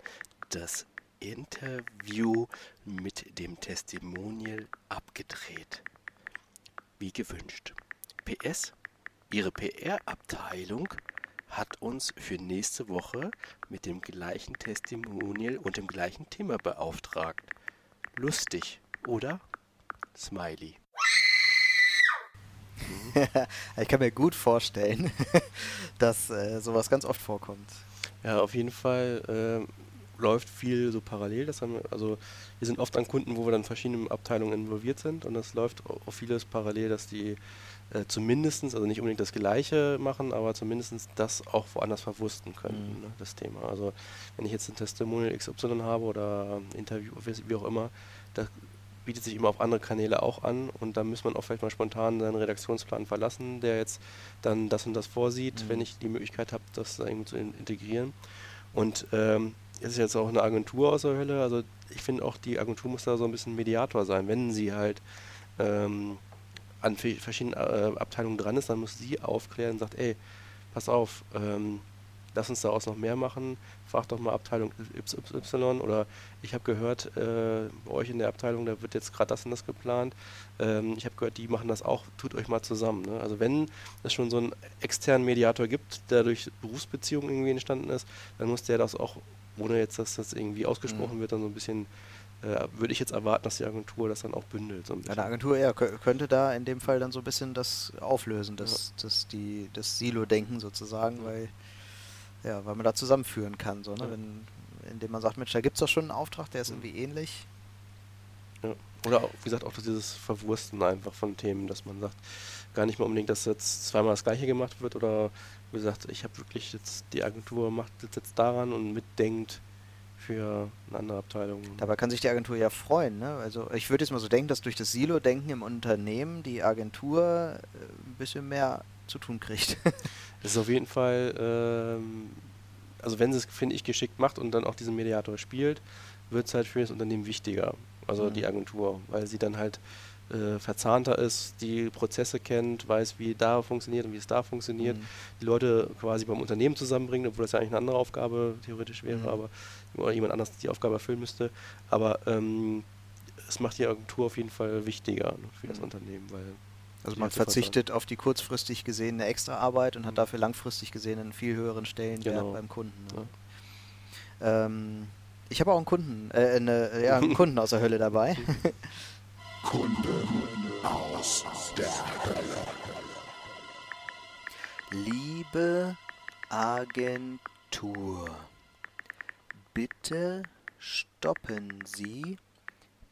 das Interview mit dem Testimonial abgedreht. Wie gewünscht. PS, Ihre PR-Abteilung hat uns für nächste Woche mit dem gleichen Testimonial und dem gleichen Thema beauftragt. Lustig, oder? Smiley. ich kann mir gut vorstellen, dass äh, sowas ganz oft vorkommt. Ja, auf jeden Fall ähm, läuft viel so parallel. Das haben wir, also wir sind oft an Kunden, wo wir dann verschiedene Abteilungen involviert sind und es läuft auch vieles parallel, dass die äh, zumindest, also nicht unbedingt das Gleiche machen, aber zumindest das auch woanders verwursten können, Mhm. ne, das Thema. Also wenn ich jetzt ein Testimonial XY habe oder ein Interview, wie auch immer, das bietet sich immer auf andere Kanäle auch an und da muss man auch vielleicht mal spontan seinen Redaktionsplan verlassen, der jetzt dann das und das vorsieht, Mhm. wenn ich die Möglichkeit habe, das da irgendwie zu in integrieren. Und ähm, ist jetzt auch eine Agentur aus der Hölle, also ich finde auch, die Agentur muss da so ein bisschen Mediator sein. Wenn sie halt ähm, an verschiedenen äh, Abteilungen dran ist, dann muss sie aufklären und sagt, ey, pass auf, ähm, lass uns daraus noch mehr machen, frag doch mal Abteilung XY oder ich habe gehört, äh, bei euch in der Abteilung, da wird jetzt gerade das und das geplant. Ähm, ich habe gehört, die machen das auch, tut euch mal zusammen. Ne? Also wenn es schon so einen externen Mediator gibt, der durch Berufsbeziehungen irgendwie entstanden ist, dann muss der das auch, ohne jetzt, dass das irgendwie ausgesprochen Mhm. wird, dann so ein bisschen äh, würde ich jetzt erwarten, dass die Agentur das dann auch bündelt. So ein Eine Agentur ja, könnte da in dem Fall dann so ein bisschen das auflösen, das, ja. das, die, das Silo-Denken sozusagen, ja. weil, ja, weil man da zusammenführen kann, so, ne? Wenn, indem man sagt, Mensch, da gibt es doch schon einen Auftrag, der ist irgendwie ähnlich. Oder auch, wie gesagt, auch dieses Verwursten einfach von Themen, dass man sagt, gar nicht mehr unbedingt, dass jetzt zweimal das gleiche gemacht wird oder wie gesagt, ich habe wirklich jetzt die Agentur macht jetzt daran und mitdenkt für eine andere Abteilung. Dabei kann sich die Agentur ja freuen. Ne? Also ich würde jetzt mal so denken, dass durch das Silo-Denken im Unternehmen die Agentur äh, ein bisschen mehr zu tun kriegt. das ist auf jeden Fall, ähm, also wenn sie es, finde ich, geschickt macht und dann auch diesen Mediator spielt, wird es halt für das Unternehmen wichtiger, also mhm. die Agentur, weil sie dann halt äh, verzahnter ist, die Prozesse kennt, weiß, wie da funktioniert und wie es da funktioniert, mhm. die Leute quasi beim Unternehmen zusammenbringt, obwohl das ja eigentlich eine andere Aufgabe theoretisch wäre, mhm. aber oder jemand anders die Aufgabe erfüllen müsste. Aber ähm, es macht die Agentur auf jeden Fall wichtiger ne, für das mhm. Unternehmen, weil also man verzichtet auf die kurzfristig gesehene Extraarbeit und hat mhm. dafür langfristig gesehen einen viel höheren Stellenwert genau. beim Kunden. Ne? Ja. Ähm, ich habe auch einen Kunden, äh, eine, ja, einen Kunden aus der Hölle dabei. Kunden aus der Hölle. Liebe Agentur, bitte stoppen Sie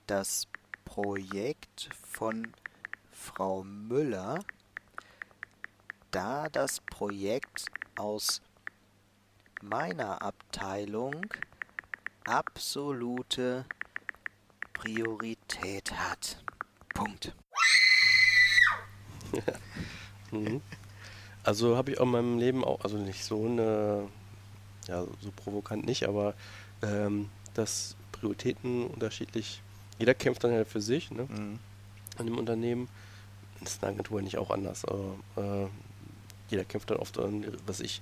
das Projekt von Frau Müller, da das Projekt aus meiner Abteilung absolute Priorität hat. Punkt. mhm. Also habe ich auch in meinem Leben auch, also nicht so eine, ja, so provokant nicht, aber ähm, dass Prioritäten unterschiedlich, jeder kämpft dann halt für sich, ne? Mhm. An dem Unternehmen. Das ist eine Agentur nicht auch anders. Aber, äh, jeder kämpft dann oft an, was ich,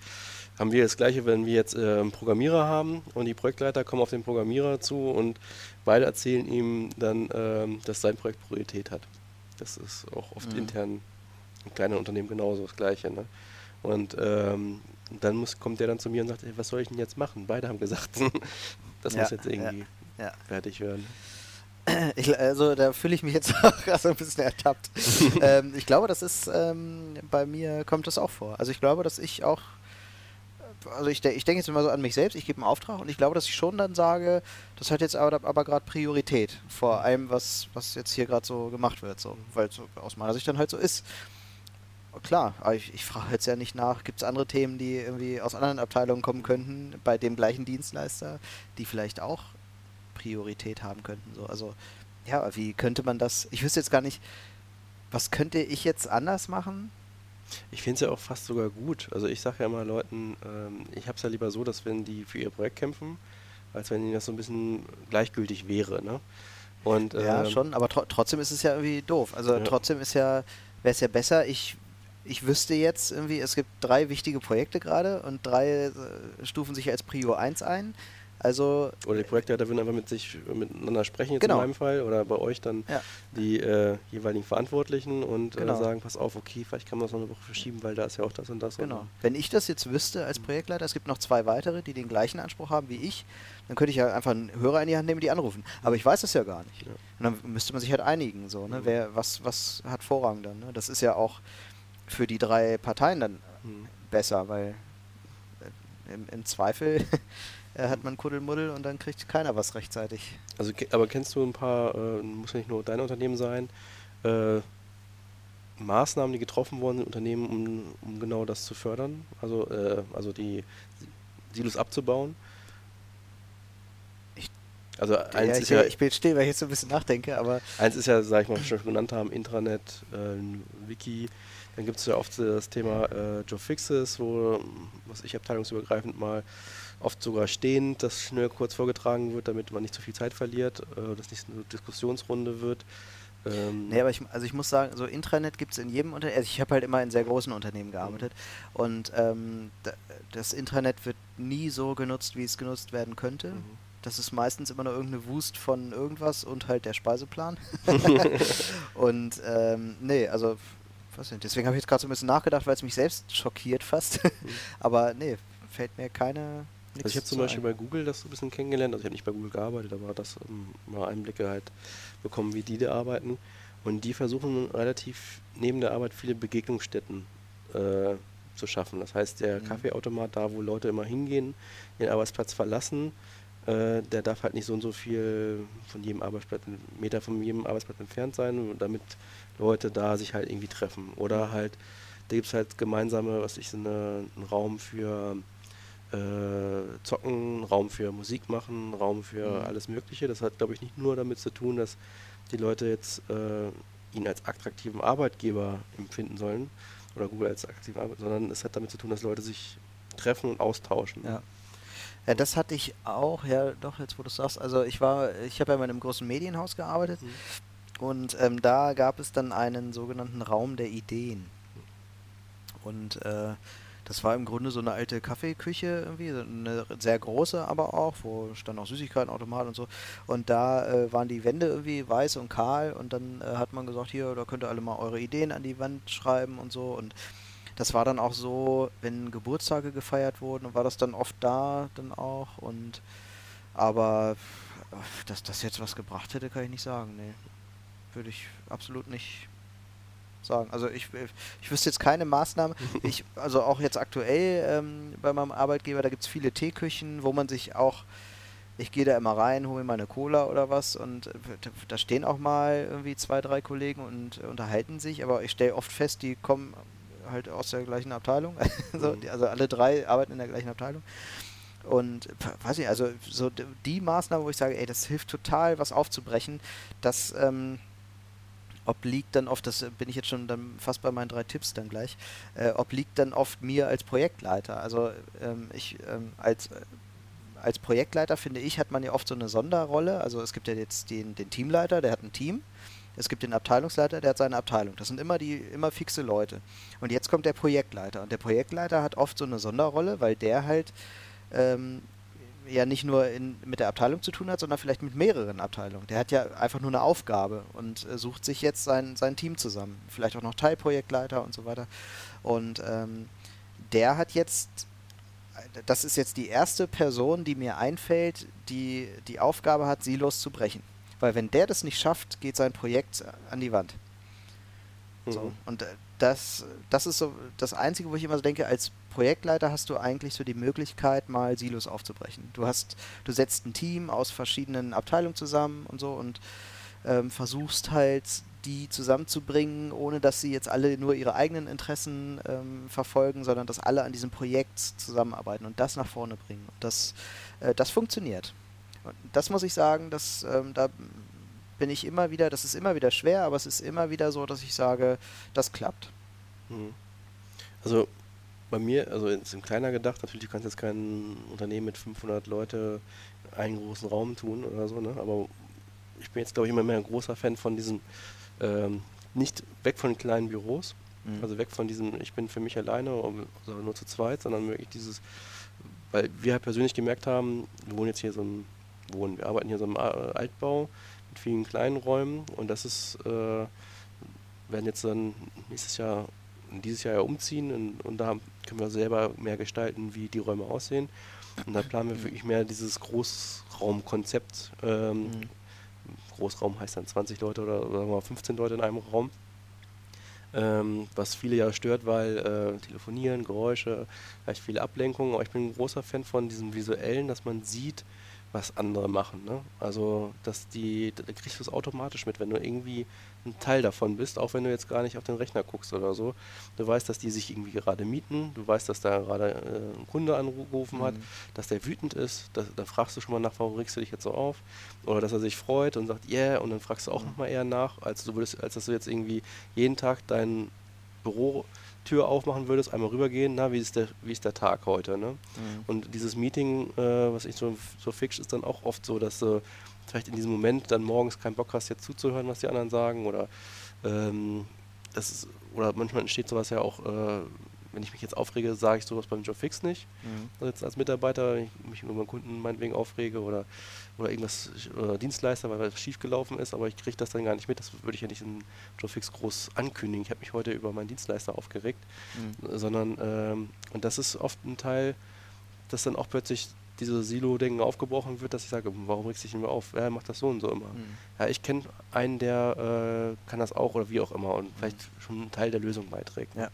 haben wir das gleiche, wenn wir jetzt äh, einen Programmierer haben und die Projektleiter kommen auf den Programmierer zu und beide erzählen ihm dann, ähm, dass sein Projekt Priorität hat. Das ist auch oft mhm. intern in kleinen Unternehmen genauso das Gleiche. Ne? Und ähm, dann muss, kommt der dann zu mir und sagt, hey, was soll ich denn jetzt machen? Beide haben gesagt, das ja, muss jetzt irgendwie ja, ja. fertig werden. Ich, also da fühle ich mich jetzt auch so ein bisschen ertappt. ähm, ich glaube, das ist ähm, bei mir kommt das auch vor. Also ich glaube, dass ich auch also ich, ich denke jetzt immer so an mich selbst, ich gebe einen Auftrag und ich glaube, dass ich schon dann sage, das hat jetzt aber, aber gerade Priorität vor allem, was, was jetzt hier gerade so gemacht wird, so, weil es so aus meiner Sicht dann halt so ist. Klar, ich, ich frage jetzt ja nicht nach, gibt es andere Themen, die irgendwie aus anderen Abteilungen kommen könnten, bei dem gleichen Dienstleister, die vielleicht auch Priorität haben könnten. So. Also, ja, wie könnte man das, ich wüsste jetzt gar nicht, was könnte ich jetzt anders machen? Ich finde es ja auch fast sogar gut. Also ich sage ja immer Leuten, ähm, ich habe es ja lieber so, dass wenn die für ihr Projekt kämpfen, als wenn ihnen das so ein bisschen gleichgültig wäre. Ne? Und, ähm, ja, schon, aber tr trotzdem ist es ja irgendwie doof. Also ja. trotzdem ist ja, wäre es ja besser, ich, ich wüsste jetzt irgendwie, es gibt drei wichtige Projekte gerade und drei äh, stufen sich als Prio 1 ein. Also oder die Projektleiter würden einfach mit sich miteinander sprechen, jetzt genau. in meinem Fall, oder bei euch dann ja. die äh, jeweiligen Verantwortlichen und äh, genau. äh, sagen, pass auf, okay, vielleicht kann man das noch eine Woche verschieben, weil da ist ja auch das und das. Genau. Und Wenn ich das jetzt wüsste als Projektleiter, es gibt noch zwei weitere, die den gleichen Anspruch haben wie ich, dann könnte ich ja einfach einen Hörer in die Hand nehmen, die anrufen. Aber ich weiß das ja gar nicht. Ja. Und dann müsste man sich halt einigen, so, ne? Mhm. Wer, was, was hat Vorrang dann? Ne? Das ist ja auch für die drei Parteien dann mhm. besser, weil äh, im, im Zweifel äh, hat man Kuddelmuddel und dann kriegt keiner was rechtzeitig. Also, aber kennst du ein paar, äh, muss nicht nur dein Unternehmen sein, äh, Maßnahmen, die getroffen worden sind, Unternehmen, um, um genau das zu fördern? Also, äh, also die Silos abzubauen? Also eins ja, ist ja, ich bin still, weil ich jetzt so ein bisschen nachdenke, aber. Eins ist ja, sag ich mal, schon genannt haben, Intranet, äh, Wiki. Dann gibt es ja oft das Thema äh, Joe Fixes, wo, was ich abteilungsübergreifend mal oft sogar stehend, das schnell kurz vorgetragen wird, damit man nicht zu viel Zeit verliert, äh, dass nicht eine Diskussionsrunde wird. Ähm nee, aber ich, also ich muss sagen, so Intranet gibt es in jedem Unternehmen, also ich habe halt immer in sehr großen Unternehmen gearbeitet mhm. und ähm, das Intranet wird nie so genutzt, wie es genutzt werden könnte. Mhm. Das ist meistens immer nur irgendeine Wust von irgendwas und halt der Speiseplan. und ähm, nee, also was denn? Deswegen habe ich jetzt gerade so ein bisschen nachgedacht, weil es mich selbst schockiert fast. Mhm. Aber nee, fällt mir keine Also ich habe zum Beispiel bei Google das ein bisschen kennengelernt, also ich habe nicht bei Google gearbeitet, aber das um, mal Einblicke halt bekommen, wie die da arbeiten. Und die versuchen relativ neben der Arbeit viele Begegnungsstätten äh, zu schaffen. Das heißt, der mhm. Kaffeeautomat, da wo Leute immer hingehen, den Arbeitsplatz verlassen, äh, der darf halt nicht so und so viel von jedem Arbeitsplatz, Meter von jedem Arbeitsplatz entfernt sein, damit Leute da sich halt irgendwie treffen. Oder mhm. halt, da gibt es halt gemeinsame, was ich, so eine, einen Raum für äh, Zocken, Raum für Musik machen, Raum für mhm. alles Mögliche. Das hat, glaube ich, nicht nur damit zu tun, dass die Leute jetzt äh, ihn als attraktiven Arbeitgeber empfinden sollen oder Google als attraktiven Arbeitgeber, sondern es hat damit zu tun, dass Leute sich treffen und austauschen. Ja. Ja, das hatte ich auch, ja, doch, jetzt wo du sagst. Also ich war, ich habe ja in einem großen Medienhaus gearbeitet mhm. und ähm, da gab es dann einen sogenannten Raum der Ideen. Und äh, das war im Grunde so eine alte Kaffeeküche irgendwie, eine sehr große aber auch, wo stand auch Süßigkeitenautomat und so. Und da äh, waren die Wände irgendwie weiß und kahl und dann äh, hat man gesagt, hier, da könnt ihr alle mal eure Ideen an die Wand schreiben und so. Und das war dann auch so, wenn Geburtstage gefeiert wurden, war das dann oft da dann auch. Und aber dass das jetzt was gebracht hätte, kann ich nicht sagen. Nee. Würde ich absolut nicht sagen. Also ich, ich wüsste jetzt keine Maßnahmen. Ich, also auch jetzt aktuell ähm, bei meinem Arbeitgeber, da gibt es viele Teeküchen, wo man sich auch, ich gehe da immer rein, hole mir mal eine Cola oder was und äh, da stehen auch mal irgendwie zwei, drei Kollegen und äh, unterhalten sich, aber ich stelle oft fest, die kommen halt aus der gleichen Abteilung. so, mhm. die, also alle drei arbeiten in der gleichen Abteilung. Und weiß ich, also so die Maßnahme, wo ich sage, ey, das hilft total, was aufzubrechen, das ähm, obliegt dann oft, das bin ich jetzt schon dann fast bei meinen drei Tipps dann gleich, äh, obliegt dann oft mir als Projektleiter. Also ähm, ich ähm, als äh, als Projektleiter finde ich, hat man ja oft so eine Sonderrolle. Also es gibt ja jetzt den, den Teamleiter, der hat ein Team. Es gibt den Abteilungsleiter, der hat seine Abteilung. Das sind immer die immer fixe Leute. Und jetzt kommt der Projektleiter. Und der Projektleiter hat oft so eine Sonderrolle, weil der halt ähm, ja nicht nur in, mit der Abteilung zu tun hat, sondern vielleicht mit mehreren Abteilungen. Der hat ja einfach nur eine Aufgabe und äh, sucht sich jetzt sein, sein Team zusammen. Vielleicht auch noch Teilprojektleiter und so weiter. Und ähm, der hat jetzt, das ist jetzt die erste Person, die mir einfällt, die die Aufgabe hat, Silos zu brechen. Weil wenn der das nicht schafft, geht sein Projekt an die Wand. Mhm. So. Und äh, das, das ist so das Einzige, wo ich immer so denke, als Projektleiter hast du eigentlich so die Möglichkeit, mal Silos aufzubrechen. Du hast, du setzt ein Team aus verschiedenen Abteilungen zusammen und so und ähm, versuchst halt die zusammenzubringen, ohne dass sie jetzt alle nur ihre eigenen Interessen ähm, verfolgen, sondern dass alle an diesem Projekt zusammenarbeiten und das nach vorne bringen. Und das, äh, das funktioniert. Und das muss ich sagen, dass ähm, da bin ich immer wieder, das ist immer wieder schwer, aber es ist immer wieder so, dass ich sage, das klappt. Mhm. Also bei mir, also ist im kleiner gedacht, natürlich du kannst jetzt kein Unternehmen mit 500 Leute einen großen Raum tun oder so, ne? aber ich bin jetzt glaube ich immer mehr ein großer Fan von diesem, ähm, nicht weg von kleinen Büros, mhm. also weg von diesem, ich bin für mich alleine, also nur zu zweit, sondern wirklich dieses, weil wir halt persönlich gemerkt haben, wir wohnen jetzt hier so ein, wohnen, wir arbeiten hier so im Altbau, mit vielen kleinen Räumen und das ist, äh, werden jetzt dann nächstes Jahr, dieses Jahr ja umziehen und, und da können wir selber mehr gestalten, wie die Räume aussehen. Und da planen wir mhm. wirklich mehr dieses Großraumkonzept. Ähm, mhm. Großraum heißt dann 20 Leute oder, oder 15 Leute in einem Raum. Ähm, was viele ja stört, weil äh, Telefonieren, Geräusche, vielleicht viele Ablenkungen. Aber ich bin ein großer Fan von diesem visuellen, dass man sieht, was andere machen. Ne? Also, dass die, da kriegst du es automatisch mit, wenn du irgendwie ein Teil davon bist, auch wenn du jetzt gar nicht auf den Rechner guckst oder so. Du weißt, dass die sich irgendwie gerade mieten, du weißt, dass da gerade äh, ein Kunde angerufen mhm. hat, dass der wütend ist, da, da, fragst du schon mal nach, warum regst du dich jetzt so auf? Oder dass er sich freut und sagt, yeah, und dann fragst du auch mhm. nochmal eher nach, als du würdest, als dass du jetzt irgendwie jeden Tag dein Büro Tür aufmachen würdest, einmal rübergehen, na, wie ist der, wie ist der Tag heute, ne? Mhm. Und dieses Meeting, äh, was ich so, so fix, ist dann auch oft so, dass du vielleicht in diesem Moment dann morgens keinen Bock hast, jetzt zuzuhören, was die anderen sagen, oder ähm, das ist, oder manchmal entsteht sowas ja auch, äh, wenn ich mich jetzt aufrege, sage ich sowas beim Job fix nicht. Mhm. Also jetzt als Mitarbeiter, wenn ich mich über meinen Kunden meinetwegen aufrege oder, oder irgendwas oder Dienstleister, weil was schief gelaufen ist, aber ich kriege das dann gar nicht mit. Das würde ich ja nicht in Job fix groß ankündigen. Ich habe mich heute über meinen Dienstleister aufgeregt, mhm. sondern ähm, und das ist oft ein Teil, dass dann auch plötzlich diese Silo-Denken aufgebrochen wird, dass ich sage, warum regst du dich immer auf? Er macht das so und so immer. Mhm. Ja, ich kenne einen, der äh, kann das auch oder wie auch immer und vielleicht schon einen Teil der Lösung beiträgt. Ja.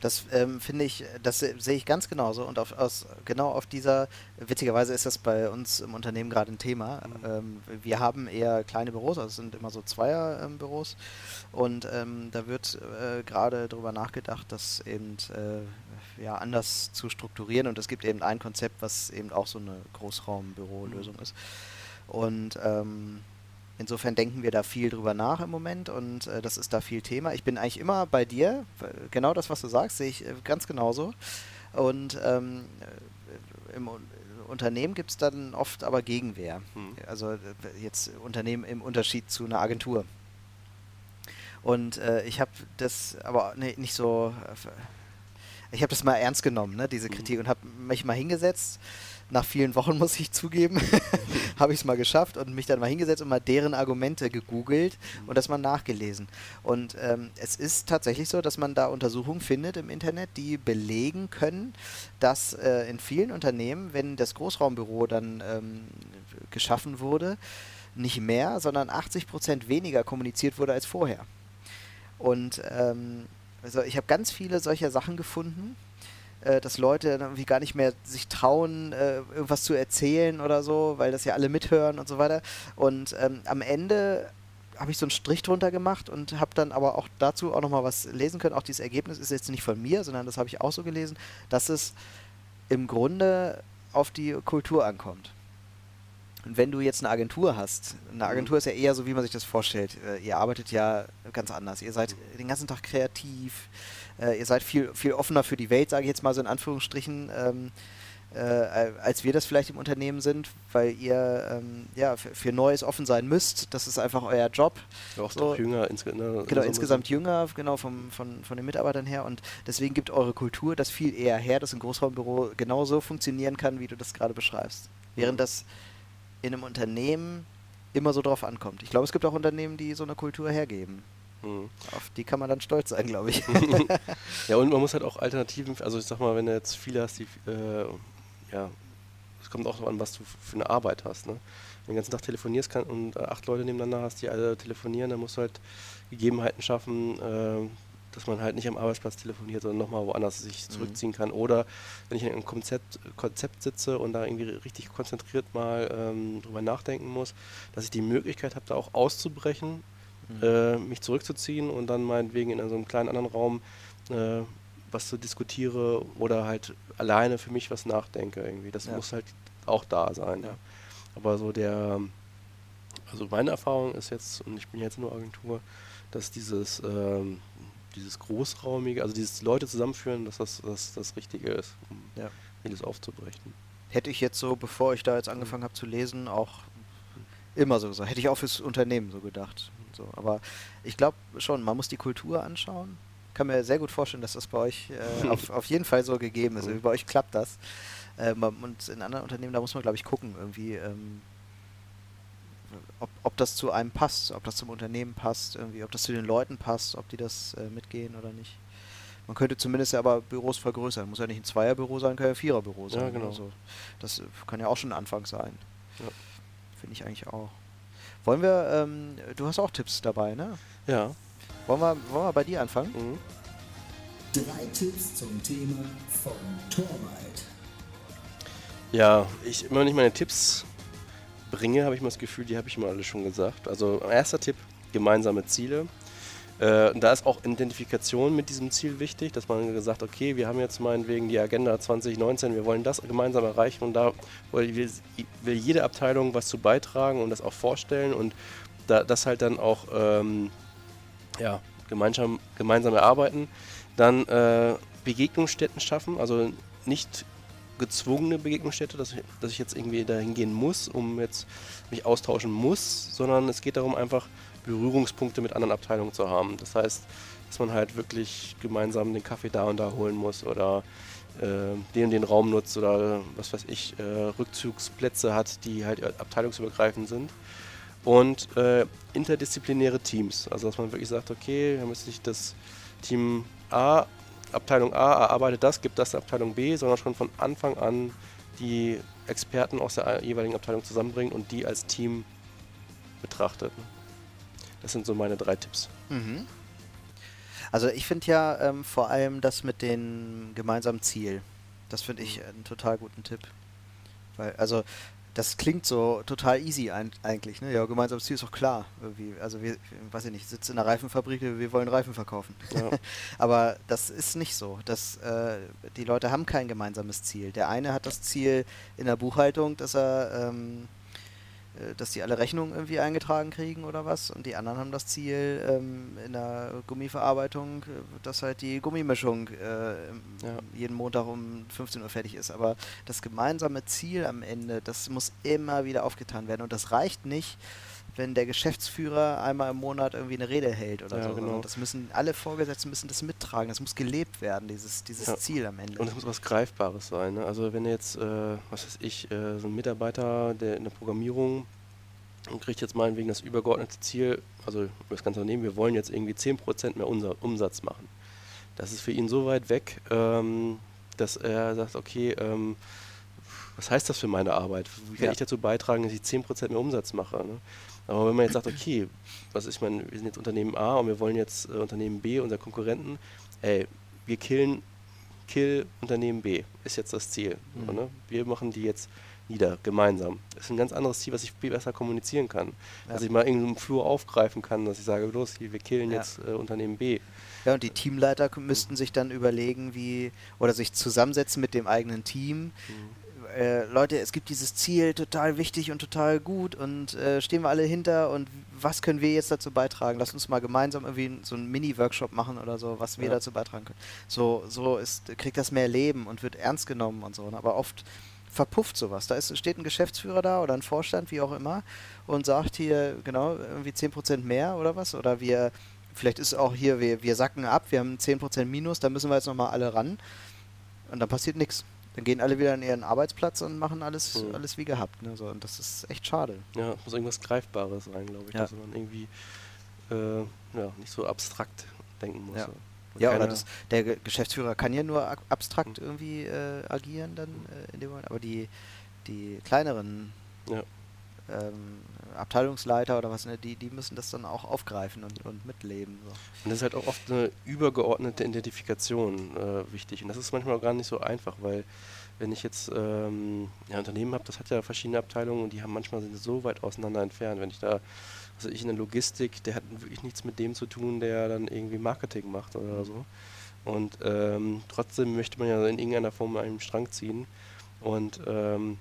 Das ähm, finde ich, das sehe ich ganz genauso und auf, aus, genau auf dieser, witzigerweise ist das bei uns im Unternehmen gerade ein Thema. Mhm. Ähm, wir haben eher kleine Büros, also es sind immer so Zweierbüros ähm, und ähm, da wird äh, gerade darüber nachgedacht, das eben äh, ja, anders zu strukturieren und es gibt eben ein Konzept, was eben auch so eine Großraumbürolösung mhm. ist. Und ähm, Insofern denken wir da viel drüber nach im Moment und äh, das ist da viel Thema. Ich bin eigentlich immer bei dir, genau das, was du sagst, sehe ich äh, ganz genauso. Und ähm, äh, im Unternehmen gibt es dann oft aber Gegenwehr. Hm. Also äh, jetzt Unternehmen im Unterschied zu einer Agentur. Und äh, ich habe das aber nee, nicht so, ich habe das mal ernst genommen, ne, diese hm. Kritik, hm. und habe mich mal hingesetzt nach vielen Wochen, muss ich zugeben, habe ich es mal geschafft und mich dann mal hingesetzt und mal deren Argumente gegoogelt und das mal nachgelesen. Und ähm, es ist tatsächlich so, dass man da Untersuchungen findet im Internet, die belegen können, dass äh, in vielen Unternehmen, wenn das Großraumbüro dann ähm, geschaffen wurde, nicht mehr, sondern 80 Prozent weniger kommuniziert wurde als vorher. Und ähm, also ich habe ganz viele solcher Sachen gefunden äh, dass Leute irgendwie gar nicht mehr sich trauen, äh, irgendwas zu erzählen oder so, weil das ja alle mithören und so weiter. Und ähm, am Ende habe ich so einen Strich drunter gemacht und habe dann aber auch dazu auch nochmal was lesen können. Auch dieses Ergebnis ist jetzt nicht von mir, sondern das habe ich auch so gelesen, dass es im Grunde auf die Kultur ankommt. Und wenn du jetzt eine Agentur hast, eine mhm. Agentur ist ja eher so, wie man sich das vorstellt. Äh, ihr arbeitet ja ganz anders. Ihr seid den ganzen Tag kreativ, ihr seid viel, viel offener für die Welt, sage ich jetzt mal so in Anführungsstrichen, ähm, äh, als wir das vielleicht im Unternehmen sind, weil ihr ähm, ja, für, für, Neues offen sein müsst. Das ist einfach euer Job. Ja, auch so. jünger insge ne, Genau, insgesamt jünger, genau, vom, von, von den Mitarbeitern her. Und deswegen gibt eure Kultur das viel eher her, dass ein Großraumbüro genauso funktionieren kann, wie du das gerade beschreibst. Während mhm. das in einem Unternehmen immer so drauf ankommt. Ich glaube, es gibt auch Unternehmen, die so eine Kultur hergeben. Mhm. Auf die kann man dann stolz sein, glaube ich. ja, und man muss halt auch Alternativen, also ich sag mal, wenn du jetzt viele hast, die, äh, ja, es kommt auch darauf an, was du für eine Arbeit hast. Ne? Wenn du den ganzen Tag telefonierst kann und äh, acht Leute nebeneinander hast, die alle telefonieren, dann musst du halt Gegebenheiten schaffen, äh, dass man halt nicht am Arbeitsplatz telefoniert, sondern nochmal woanders sich mhm. zurückziehen kann. Oder wenn ich in einem Konzept, Konzept sitze und da irgendwie richtig konzentriert mal ähm, drüber nachdenken muss, dass ich die Möglichkeit habe, da auch auszubrechen mhm. äh, mich zurückzuziehen und dann meinetwegen in so einem kleinen anderen Raum äh, was zu diskutiere oder halt alleine für mich was nachdenke irgendwie. Das ja. muss halt auch da sein. Ja. Aber so der, also meine Erfahrung ist jetzt, und ich bin jetzt nur Agentur, dass dieses, ähm, dieses großraumige, also dieses Leute zusammenführen, dass das das, das Richtige ist, um ja. vieles aufzubrechen. Hätte ich jetzt so, bevor ich da jetzt angefangen habe zu lesen, auch immer so gesagt. Hätte ich auch fürs Unternehmen so gedacht. So, aber ich glaube schon, man muss die Kultur anschauen. Kann mir sehr gut vorstellen, dass das bei euch äh, auf, auf jeden Fall so gegeben ist. Bei euch klappt das. Ähm, und in anderen Unternehmen, da muss man, glaube ich, gucken, irgendwie, ähm, ob, ob das zu einem passt, ob das zum Unternehmen passt, irgendwie, ob das zu den Leuten passt, ob die das äh, mitgehen oder nicht. Man könnte zumindest ja aber Büros vergrößern. Muss ja nicht ein Zweierbüro sein, kann ja ein Viererbüro sein. Ja, genau. Also das kann ja auch schon ein Anfang sein. Ja. Finde ich eigentlich auch. Wollen wir, ähm, du hast auch Tipps dabei, ne? Ja. Wollen wir, wollen wir bei dir anfangen? Mhm. Drei Tipps zum Thema von Torwald. Ja, ich immer nicht meine Tipps bringe, habe ich mal das Gefühl, die habe ich mal alle schon gesagt. Also erster Tipp, gemeinsame Ziele. Äh, da ist auch Identifikation mit diesem Ziel wichtig, dass man gesagt, okay, wir haben jetzt meinetwegen die Agenda 2019, wir wollen das gemeinsam erreichen und da will, jede Abteilung was zu beitragen und das auch vorstellen und da, das halt dann auch ähm, ja, gemeinsam, gemeinsam erarbeiten. Dann äh, Begegnungsstätten schaffen, also nicht gezwungene Begegnungsstätte, dass ich, dass ich jetzt irgendwie dahin gehen muss, um jetzt mich austauschen muss, sondern es geht darum einfach Berührungspunkte mit anderen Abteilungen zu haben. Das heißt, dass man halt wirklich gemeinsam den Kaffee da und da holen muss oder äh, den den Raum nutzt oder was weiß ich, äh, Rückzugsplätze hat, die halt abteilungsübergreifend sind. Und äh, interdisziplinäre Teams, also dass man wirklich sagt, okay, wir müssen sich das Team A, Abteilung A erarbeitet das, gibt das der Abteilung B, sondern schon von Anfang an die Experten aus der jeweiligen Abteilung zusammenbringt und die als Team betrachtet. Das sind so meine drei Tipps. Mhm. Also ich finde ja ähm, vor allem das mit dem gemeinsamen Ziel. Das finde ich einen total guten Tipp. Weil, also das klingt so total easy eigentlich. Ne? Ja, gemeinsames Ziel ist doch klar. Irgendwie. Also wir, weiß ich nicht, sitzen in einer Reifenfabrik, wir wollen Reifen verkaufen. Ja. Aber das ist nicht so. Das, äh, die Leute haben kein gemeinsames Ziel. Der eine hat das Ziel in der Buchhaltung, dass er ähm, äh, dass die alle Rechnungen irgendwie eingetragen kriegen oder was. Und die anderen haben das Ziel ähm, in der Gummiverarbeitung, äh, dass halt die Gummimischung äh, ja. jeden Montag um 15 Uhr fertig ist. Aber das gemeinsame Ziel am Ende, das muss immer wieder aufgetan werden. Und das reicht nicht, wenn der Geschäftsführer einmal im Monat irgendwie eine Rede hält oder ja, so. Genau. Das müssen alle Vorgesetzten müssen das mittragen. Das muss gelebt werden, dieses, dieses ja. Ziel am Ende. Und es muss was Greifbares sein. Ne? Also wenn jetzt, äh, was weiß ich, äh, so ein Mitarbeiter, der in der Programmierung kriegt jetzt meinetwegen das übergeordnete Ziel, also das ganze Unternehmen, wir wollen jetzt irgendwie 10% mehr Umsatz machen. Das ist für ihn so weit weg, ähm, dass er sagt, okay, ähm, was heißt das für meine Arbeit? Wie kann ja. ich dazu beitragen, dass ich 10% mehr Umsatz mache? Ne? Aber wenn man jetzt sagt, okay, was ich meine, wir sind jetzt Unternehmen A und wir wollen jetzt äh, Unternehmen B, unser Konkurrenten, ey, wir killen Kill Unternehmen B, ist jetzt das Ziel. Mhm. So, ne? Wir machen die jetzt nieder, gemeinsam. Das ist ein ganz anderes Ziel, was ich viel besser kommunizieren kann. Ja. Dass ich mal irgendeinen Flur aufgreifen kann, dass ich sage, los, hier, wir killen ja. jetzt äh, Unternehmen B. Ja, und die Teamleiter müssten sich dann überlegen, wie, oder sich zusammensetzen mit dem eigenen Team. Äh, Leute, es gibt dieses Ziel, total wichtig und total gut und äh, stehen wir alle hinter und was können wir jetzt dazu beitragen? Lass uns mal gemeinsam irgendwie so einen Mini-Workshop machen oder so, was wir ja. dazu beitragen können. So, so ist, kriegt das mehr Leben und wird ernst genommen und so. Ne? Aber oft verpufft sowas. Da ist, steht ein Geschäftsführer da oder ein Vorstand, wie auch immer, und sagt hier, genau, irgendwie 10% mehr oder was. Oder wir, vielleicht ist auch hier, wir, wir sacken ab, wir haben 10% Minus, da müssen wir jetzt nochmal alle ran. Und dann passiert nichts. Dann gehen alle wieder an ihren Arbeitsplatz und machen alles, mhm. alles wie gehabt. Ne? So, und das ist echt schade. Ja, muss irgendwas Greifbares sein, glaube ich, ja. dass man irgendwie äh, ja, nicht so abstrakt denken muss. Ja. Ja, oder das, der Geschäftsführer kann ja nur abstrakt irgendwie äh, agieren dann äh, in dem Moment, aber die, die kleineren ja. Ähm, Abteilungsleiter oder was, ne, die, die müssen das dann auch aufgreifen und, und mitleben. So. Und das ist halt auch oft eine übergeordnete Identifikation äh, wichtig. Und das ist manchmal auch gar nicht so einfach, weil wenn ich jetzt ähm, ja, Unternehmen habe, das hat ja verschiedene Abteilungen und die haben manchmal sind so weit auseinander entfernt. Wenn ich da also ich in der Logistik, der hat wirklich nichts mit dem zu tun, der dann irgendwie Marketing macht oder so. Und ähm, trotzdem möchte man ja in irgendeiner Form einen Strang ziehen. Und ähm,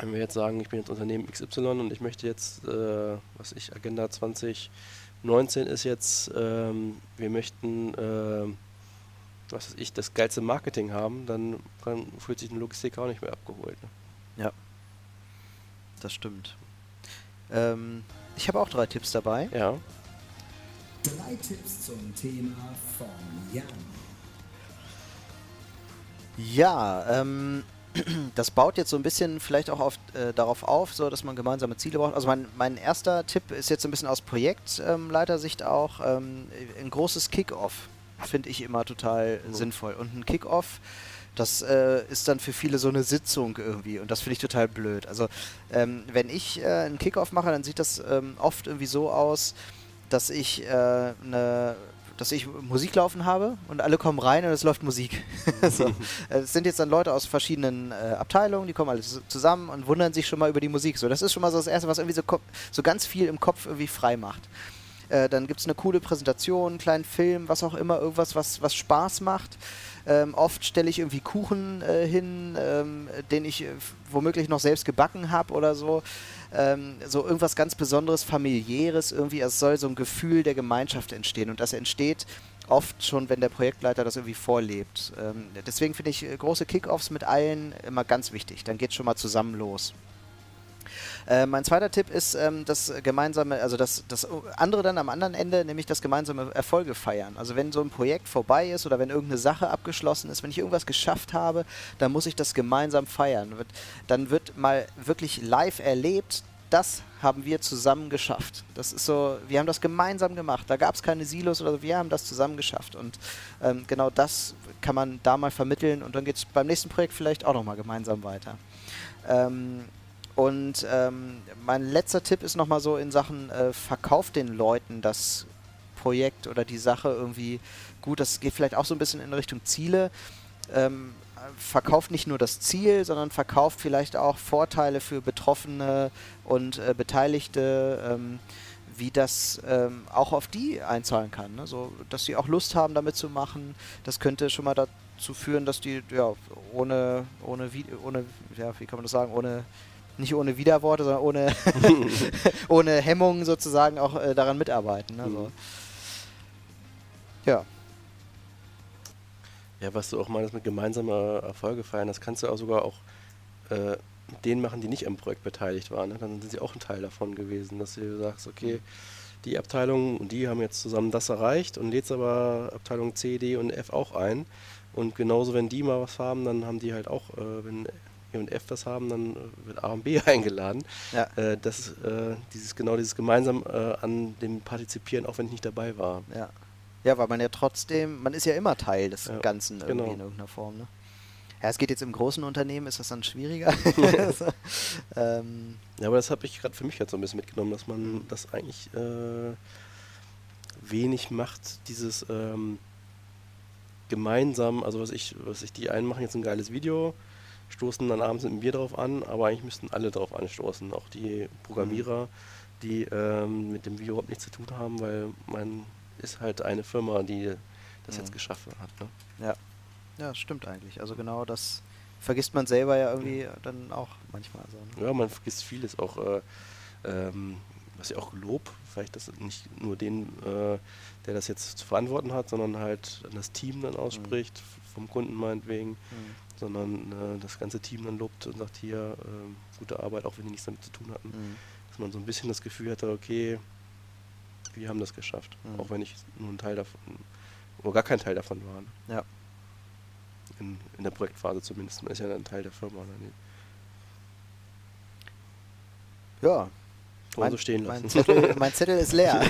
wenn wir jetzt sagen, ich bin jetzt Unternehmen XY und ich möchte jetzt, äh, was ich, Agenda 2019 ist jetzt, ähm, wir möchten, äh, was weiß ich, das geilste Marketing haben, dann, dann fühlt sich eine Logistik auch nicht mehr abgeholt. Ne? Ja, das stimmt. Ähm, ich habe auch drei Tipps dabei. Ja. Drei Tipps zum Thema von Jan. Ja, ähm, das baut jetzt so ein bisschen vielleicht auch auf, äh, darauf auf, so dass man gemeinsame Ziele braucht. Also mein, mein erster Tipp ist jetzt ein bisschen aus Projektleitersicht ähm, auch ähm, ein großes Kick-off finde ich immer total mhm. sinnvoll und ein Kick-off das äh, ist dann für viele so eine Sitzung irgendwie und das finde ich total blöd. Also ähm, wenn ich äh, einen Kickoff mache, dann sieht das ähm, oft irgendwie so aus, dass ich äh, eine dass ich Musik laufen habe und alle kommen rein und es läuft Musik. so. Äh, es sind jetzt dann Leute aus verschiedenen äh, Abteilungen, die kommen alle zusammen und wundern sich schon mal über die Musik. So, das ist schon mal so das Erste, was irgendwie so, so ganz viel im Kopf irgendwie frei macht. Äh, dann gibt es eine coole Präsentation, einen kleinen Film, was auch immer, irgendwas, was, was Spaß macht. Ähm, oft stelle ich irgendwie Kuchen äh, hin, ähm, den ich äh, womöglich noch selbst gebacken habe oder so. Ähm, so irgendwas ganz Besonderes, familiäres irgendwie. Es soll so ein Gefühl der Gemeinschaft entstehen und das entsteht oft schon, wenn der Projektleiter das irgendwie vorlebt. Ähm, deswegen finde ich äh, große Kickoffs mit allen immer ganz wichtig. Dann geht es schon mal zusammen los. Äh, mein zweiter Tipp ist ähm, das gemeinsame, also das, das andere dann am anderen Ende, nämlich das gemeinsame Erfolge feiern. Also wenn so ein Projekt vorbei ist oder wenn irgendeine Sache abgeschlossen ist, wenn ich irgendwas geschafft habe, dann muss ich das gemeinsam feiern. Dann wird mal wirklich live erlebt, das haben wir zusammen geschafft. Das ist so, wir haben das gemeinsam gemacht. Da gab es keine Silos oder so, wir haben das zusammen geschafft. Und ähm, genau das kann man da mal vermitteln und dann geht es beim nächsten Projekt vielleicht auch nochmal gemeinsam weiter. Ähm, und ähm, mein letzter Tipp ist nochmal so in Sachen, äh, verkauft den Leuten das Projekt oder die Sache irgendwie gut. Das geht vielleicht auch so ein bisschen in Richtung Ziele. Ähm, verkauft nicht nur das Ziel, sondern verkauft vielleicht auch Vorteile für Betroffene und äh, Beteiligte, ähm, wie das ähm, auch auf die einzahlen kann. Ne? So, dass sie auch Lust haben, damit zu machen. Das könnte schon mal dazu führen, dass die ja, ohne, ohne, ohne, ja, wie kann man das sagen, ohne nicht ohne Widerworte, sondern ohne, ohne Hemmungen sozusagen auch äh, daran mitarbeiten. Ne? So. Ja. Ja, was du auch meinst mit gemeinsamer Erfolge feiern, das kannst du auch sogar auch äh, mit denen machen, die nicht am Projekt beteiligt waren. Ne? Dann sind sie auch ein Teil davon gewesen, dass du sagst, okay, die Abteilungen und die haben jetzt zusammen das erreicht und lädst aber Abteilung C, D und F auch ein. Und genauso, wenn die mal was haben, dann haben die halt auch, äh, wenn E und F das haben, dann äh, wird A und B eingeladen. Ja. Äh, das äh, dieses, genau dieses gemeinsam äh, an dem Partizipieren, auch wenn ich nicht dabei war. Ja. Ja, weil man ja trotzdem, man ist ja immer Teil des ja, Ganzen irgendwie genau. in irgendeiner Form. Ne? Ja, es geht jetzt im großen Unternehmen, ist das dann schwieriger. also, ähm. Ja, aber das habe ich gerade für mich jetzt so ein bisschen mitgenommen, dass man das eigentlich äh, wenig macht, dieses ähm, gemeinsam, also was ich, was ich, die einen machen jetzt ein geiles Video, stoßen dann abends mit Bier drauf an, aber eigentlich müssten alle drauf anstoßen, auch die Programmierer, mhm. die ähm, mit dem Video überhaupt nichts zu tun haben, weil man ist halt eine Firma, die das mhm. jetzt geschaffen hat. Ne? Ja. ja, stimmt eigentlich. Also genau das vergisst man selber ja irgendwie mhm. dann auch manchmal. So, ne? Ja, man vergisst vieles auch. Äh, ähm, was ich auch Lob, vielleicht das nicht nur den, äh, der das jetzt zu verantworten hat, sondern halt das Team dann ausspricht, mhm. vom Kunden meinetwegen, mhm. Sondern äh, das ganze Team dann lobt und sagt hier, äh, gute Arbeit, auch wenn die nichts damit zu tun hatten. Mhm. Dass man so ein bisschen das Gefühl hatte, okay, wir haben das geschafft. Mhm. Auch wenn ich nur ein Teil davon, oder gar kein Teil davon war. Ne? Ja. In, in der Projektphase zumindest. Man ist ja ein Teil der Firma. Ne? Ja. Mein, so stehen lassen. Mein Zettel, mein Zettel ist leer.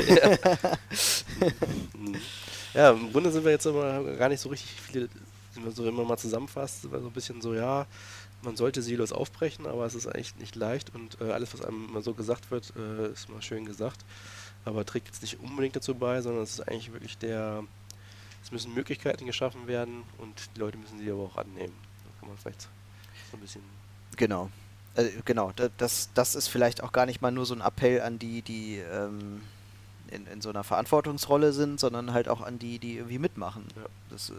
ja. im Grunde sind wir jetzt aber gar nicht so richtig viele, so, wenn man mal zusammenfasst, wir so ein bisschen so, ja, man sollte Silos aufbrechen, aber es ist eigentlich nicht leicht und äh, alles, was einem immer so gesagt wird, äh, ist mal schön gesagt aber trägt jetzt nicht unbedingt dazu bei, sondern es ist eigentlich wirklich der, es müssen Möglichkeiten geschaffen werden und die Leute müssen sie aber auch annehmen. Da kann man vielleicht so ein bisschen. Genau. Äh, genau, das, das ist vielleicht auch gar nicht mal nur so ein Appell an die, die ähm, in, in so einer Verantwortungsrolle sind, sondern halt auch an die, die irgendwie mitmachen. Ja. Das äh,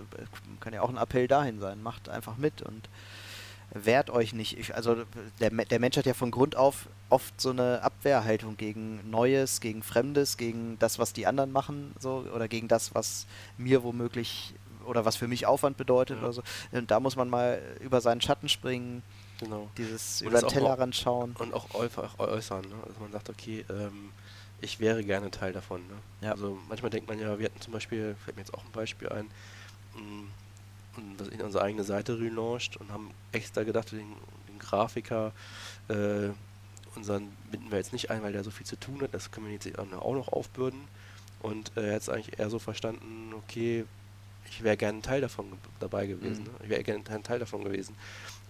kann ja auch ein Appell dahin sein. Macht einfach mit und wehrt euch nicht. Ich, also der, der Mensch hat ja von Grund auf oft so eine Abwehrhaltung gegen Neues, gegen Fremdes, gegen das, was die anderen machen, so oder gegen das, was mir womöglich oder was für mich Aufwand bedeutet ja. oder so. Und da muss man mal über seinen Schatten springen, genau. dieses und über den Tellerrand schauen. Und auch äußern, ne? also man sagt, okay, ähm, ich wäre gerne Teil davon. Ne? Ja. Also manchmal denkt man ja, wir hatten zum Beispiel, fällt mir jetzt auch ein Beispiel ein, mm, in unsere eigene Seite relaunched und haben extra gedacht, den, den Grafiker, äh, unseren binden wir jetzt nicht ein, weil der so viel zu tun hat, das können wir jetzt auch noch aufbürden. Und äh, er hat es eigentlich eher so verstanden, okay, ich wäre gerne ein Teil davon dabei gewesen. Mhm. Ne? Ich wäre gerne ein Teil davon gewesen.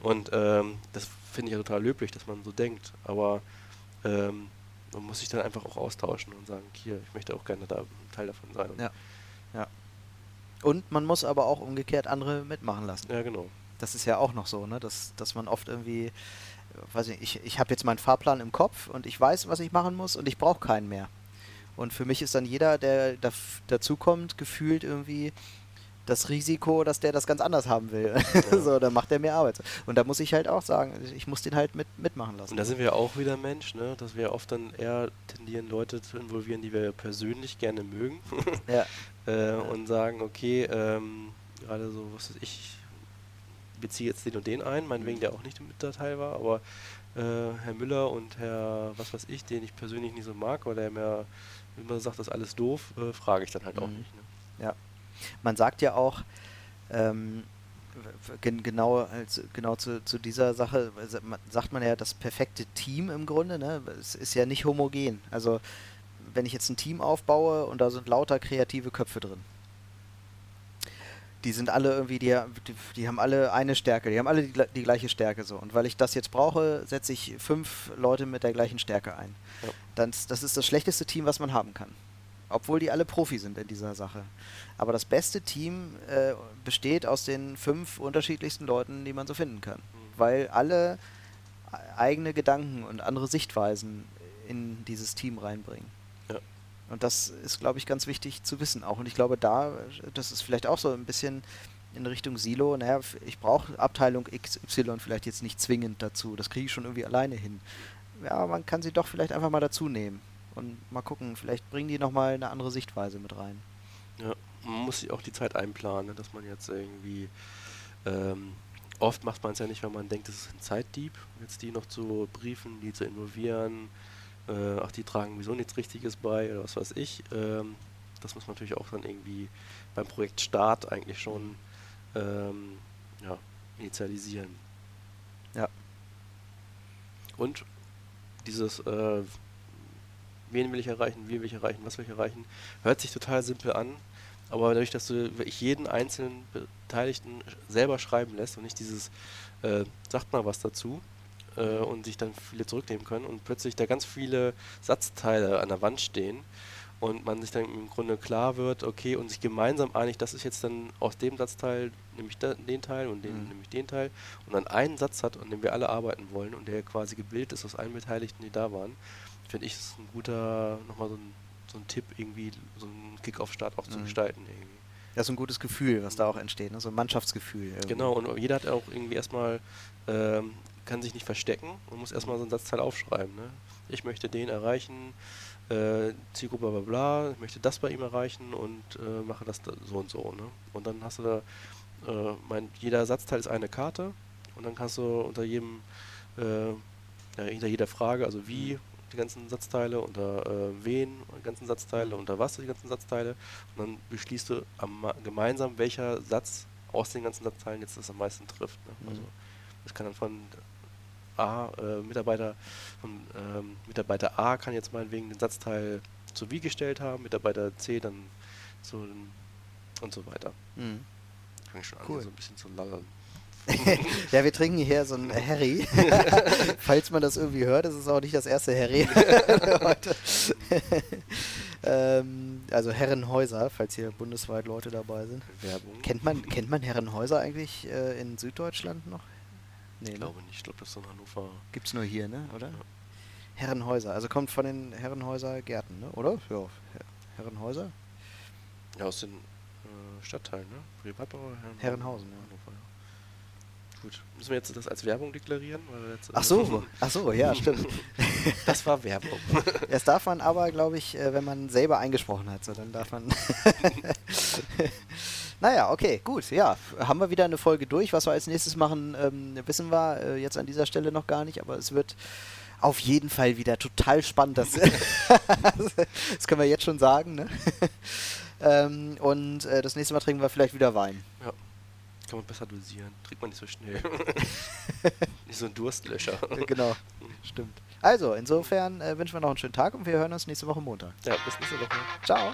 Und ähm, das finde ich ja total löblich, dass man so denkt. Aber ähm, man muss sich dann einfach auch austauschen und sagen, hier, ich möchte auch gerne da ein Teil davon sein. ja. ja. Und man muss aber auch umgekehrt andere mitmachen lassen. Ja, genau. Das ist ja auch noch so, ne? dass, dass man oft irgendwie, weiß ich, ich, ich habe jetzt meinen Fahrplan im Kopf und ich weiß, was ich machen muss und ich brauche keinen mehr. Und für mich ist dann jeder, der da, dazukommt, gefühlt irgendwie das Risiko, dass der das ganz anders haben will. Ja. so, dann macht er mehr Arbeit. Und da muss ich halt auch sagen, ich muss den halt mit, mitmachen lassen. Und da sind wir auch wieder Mensch, ne? dass wir oft dann eher tendieren, Leute zu involvieren, die wir persönlich gerne mögen. ja. äh. Und sagen, okay, ähm, gerade so, was weiß ich, beziehe jetzt den und den ein, meinetwegen der auch nicht mit Datei war, aber äh, Herr Müller und Herr, was weiß ich, den ich persönlich nicht so mag, oder der mir immer sagt, das ist alles doof, äh, frage ich dann halt mhm. auch nicht. Ne? Ja. Man sagt ja auch, ähm, gen genau, also genau zu, zu dieser Sache sagt man ja das perfekte Team im Grunde. Ne? Es ist ja nicht homogen. Also wenn ich jetzt ein Team aufbaue und da sind lauter kreative Köpfe drin. Die sind alle irgendwie, die, die, die haben alle eine Stärke, die haben alle die, die, gleiche Stärke so. Und weil ich das jetzt brauche, setze ich fünf Leute mit der gleichen Stärke ein. Ja. Das, das ist das schlechteste Team, was man haben kann. Obwohl die alle Profi sind in dieser Sache. Aber das beste Team äh, besteht aus den fünf unterschiedlichsten Leuten, die man so finden kann. Weil alle eigene Gedanken und andere Sichtweisen in dieses Team reinbringen. Ja. Und das ist, glaube ich, ganz wichtig zu wissen auch. Und ich glaube, da, das ist vielleicht auch so ein bisschen in Richtung Silo, naja, ich brauche Abteilung XY vielleicht jetzt nicht zwingend dazu. Das kriege ich schon irgendwie alleine hin. Ja, man kann sie doch vielleicht einfach mal dazu nehmen und mal gucken, vielleicht bringen die nochmal eine andere Sichtweise mit rein. Ja, man muss sich auch die Zeit einplanen, ne, dass man jetzt irgendwie ähm, oft macht man es ja nicht, wenn man denkt, es ist ein Zeitdieb, jetzt die noch zu briefen, die zu involvieren, äh, ach, die tragen sowieso nichts Richtiges bei oder was weiß ich. Ähm, das muss man natürlich auch dann irgendwie beim Projekt Start eigentlich schon ähm, ja, initialisieren. Ja. Und dieses äh, wen will ich erreichen, wie will ich erreichen, was will ich erreichen, hört sich total simpel an, aber dadurch, dass du wirklich jeden einzelnen Beteiligten selber schreiben lässt und nicht dieses, äh, sagt mal was dazu äh, und sich dann viele zurücknehmen können und plötzlich da ganz viele Satzteile an der Wand stehen und man sich dann im Grunde klar wird, okay, und sich gemeinsam einigt, das ist jetzt dann aus dem Satzteil, nämlich den Teil und den, mhm. nämlich den Teil und dann einen Satz hat, an dem wir alle arbeiten wollen und der quasi gebildet ist aus allen Beteiligten, die da waren finde ich, ist ein guter, nochmal so ein, so ein Tipp, irgendwie so einen Kick-Off-Start auch mhm. zu gestalten. Irgendwie. Ja, so ein gutes Gefühl, was da auch entsteht, ne? so ein Mannschaftsgefühl. Irgendwie. Genau, und jeder hat auch irgendwie erstmal, ähm, kann sich nicht verstecken und muss erstmal so einen Satzteil aufschreiben. Ne? Ich möchte den erreichen, äh, Zielgruppe bla bla bla, ich möchte das bei ihm erreichen und äh, mache das da so und so. Ne? Und dann hast du da, äh, mein, jeder Satzteil ist eine Karte und dann kannst du unter jedem, äh, ja, hinter jeder Frage, also wie, mhm die ganzen Satzteile, unter äh, wen die ganzen Satzteile, unter was die ganzen Satzteile und dann beschließt du am, gemeinsam, welcher Satz aus den ganzen Satzteilen jetzt das am meisten trifft. Ne? Mhm. Also das kann dann von A, äh, Mitarbeiter, von ähm, Mitarbeiter A kann jetzt meinetwegen den Satzteil zu wie gestellt haben, Mitarbeiter C dann so und so weiter. Mhm. Fange schon cool. an, so ein bisschen zu lallern. ja, wir trinken hier so ein Harry. Falls man das irgendwie hört, ist es auch nicht das erste Harry heute. ähm, also Herrenhäuser, falls hier bundesweit Leute dabei sind. Werbung. Kennt man, kennt man Herrenhäuser eigentlich äh, in Süddeutschland noch? Nee, ich ne? glaube nicht. Ich glaube, das ist in Hannover. Gibt es nur hier, ne? Oder? Ja. Herrenhäuser. Also kommt von den Herrenhäuser Gärten, ne? Oder? Ja. Herrenhäuser? Ja, aus den äh, Stadtteilen, ne? Privatbauer Herrenhausen. Herrenhausen, ja. Gut. Müssen wir jetzt das als Werbung deklarieren? ach so, ach so, ja, stimmt. das war Werbung. Das darf man aber, glaube ich, äh, wenn man selber eingesprochen hat, so dann darf man. naja, okay, gut, ja. Haben wir wieder eine Folge durch. Was wir als nächstes machen, ähm, wissen wir äh, jetzt an dieser Stelle noch gar nicht, aber es wird auf jeden Fall wieder total spannend. Das, das können wir jetzt schon sagen, ne? ähm, und äh, das nächste Mal trinken wir vielleicht wieder Wein. Ja kann man besser dosieren. Trinkt man nicht so schnell. nicht so ein Durstlöscher. genau, stimmt. Also, insofern äh, wünschen wir noch einen schönen Tag und wir hören uns nächste Woche Montag. Ja, bis nächste Woche. Ciao.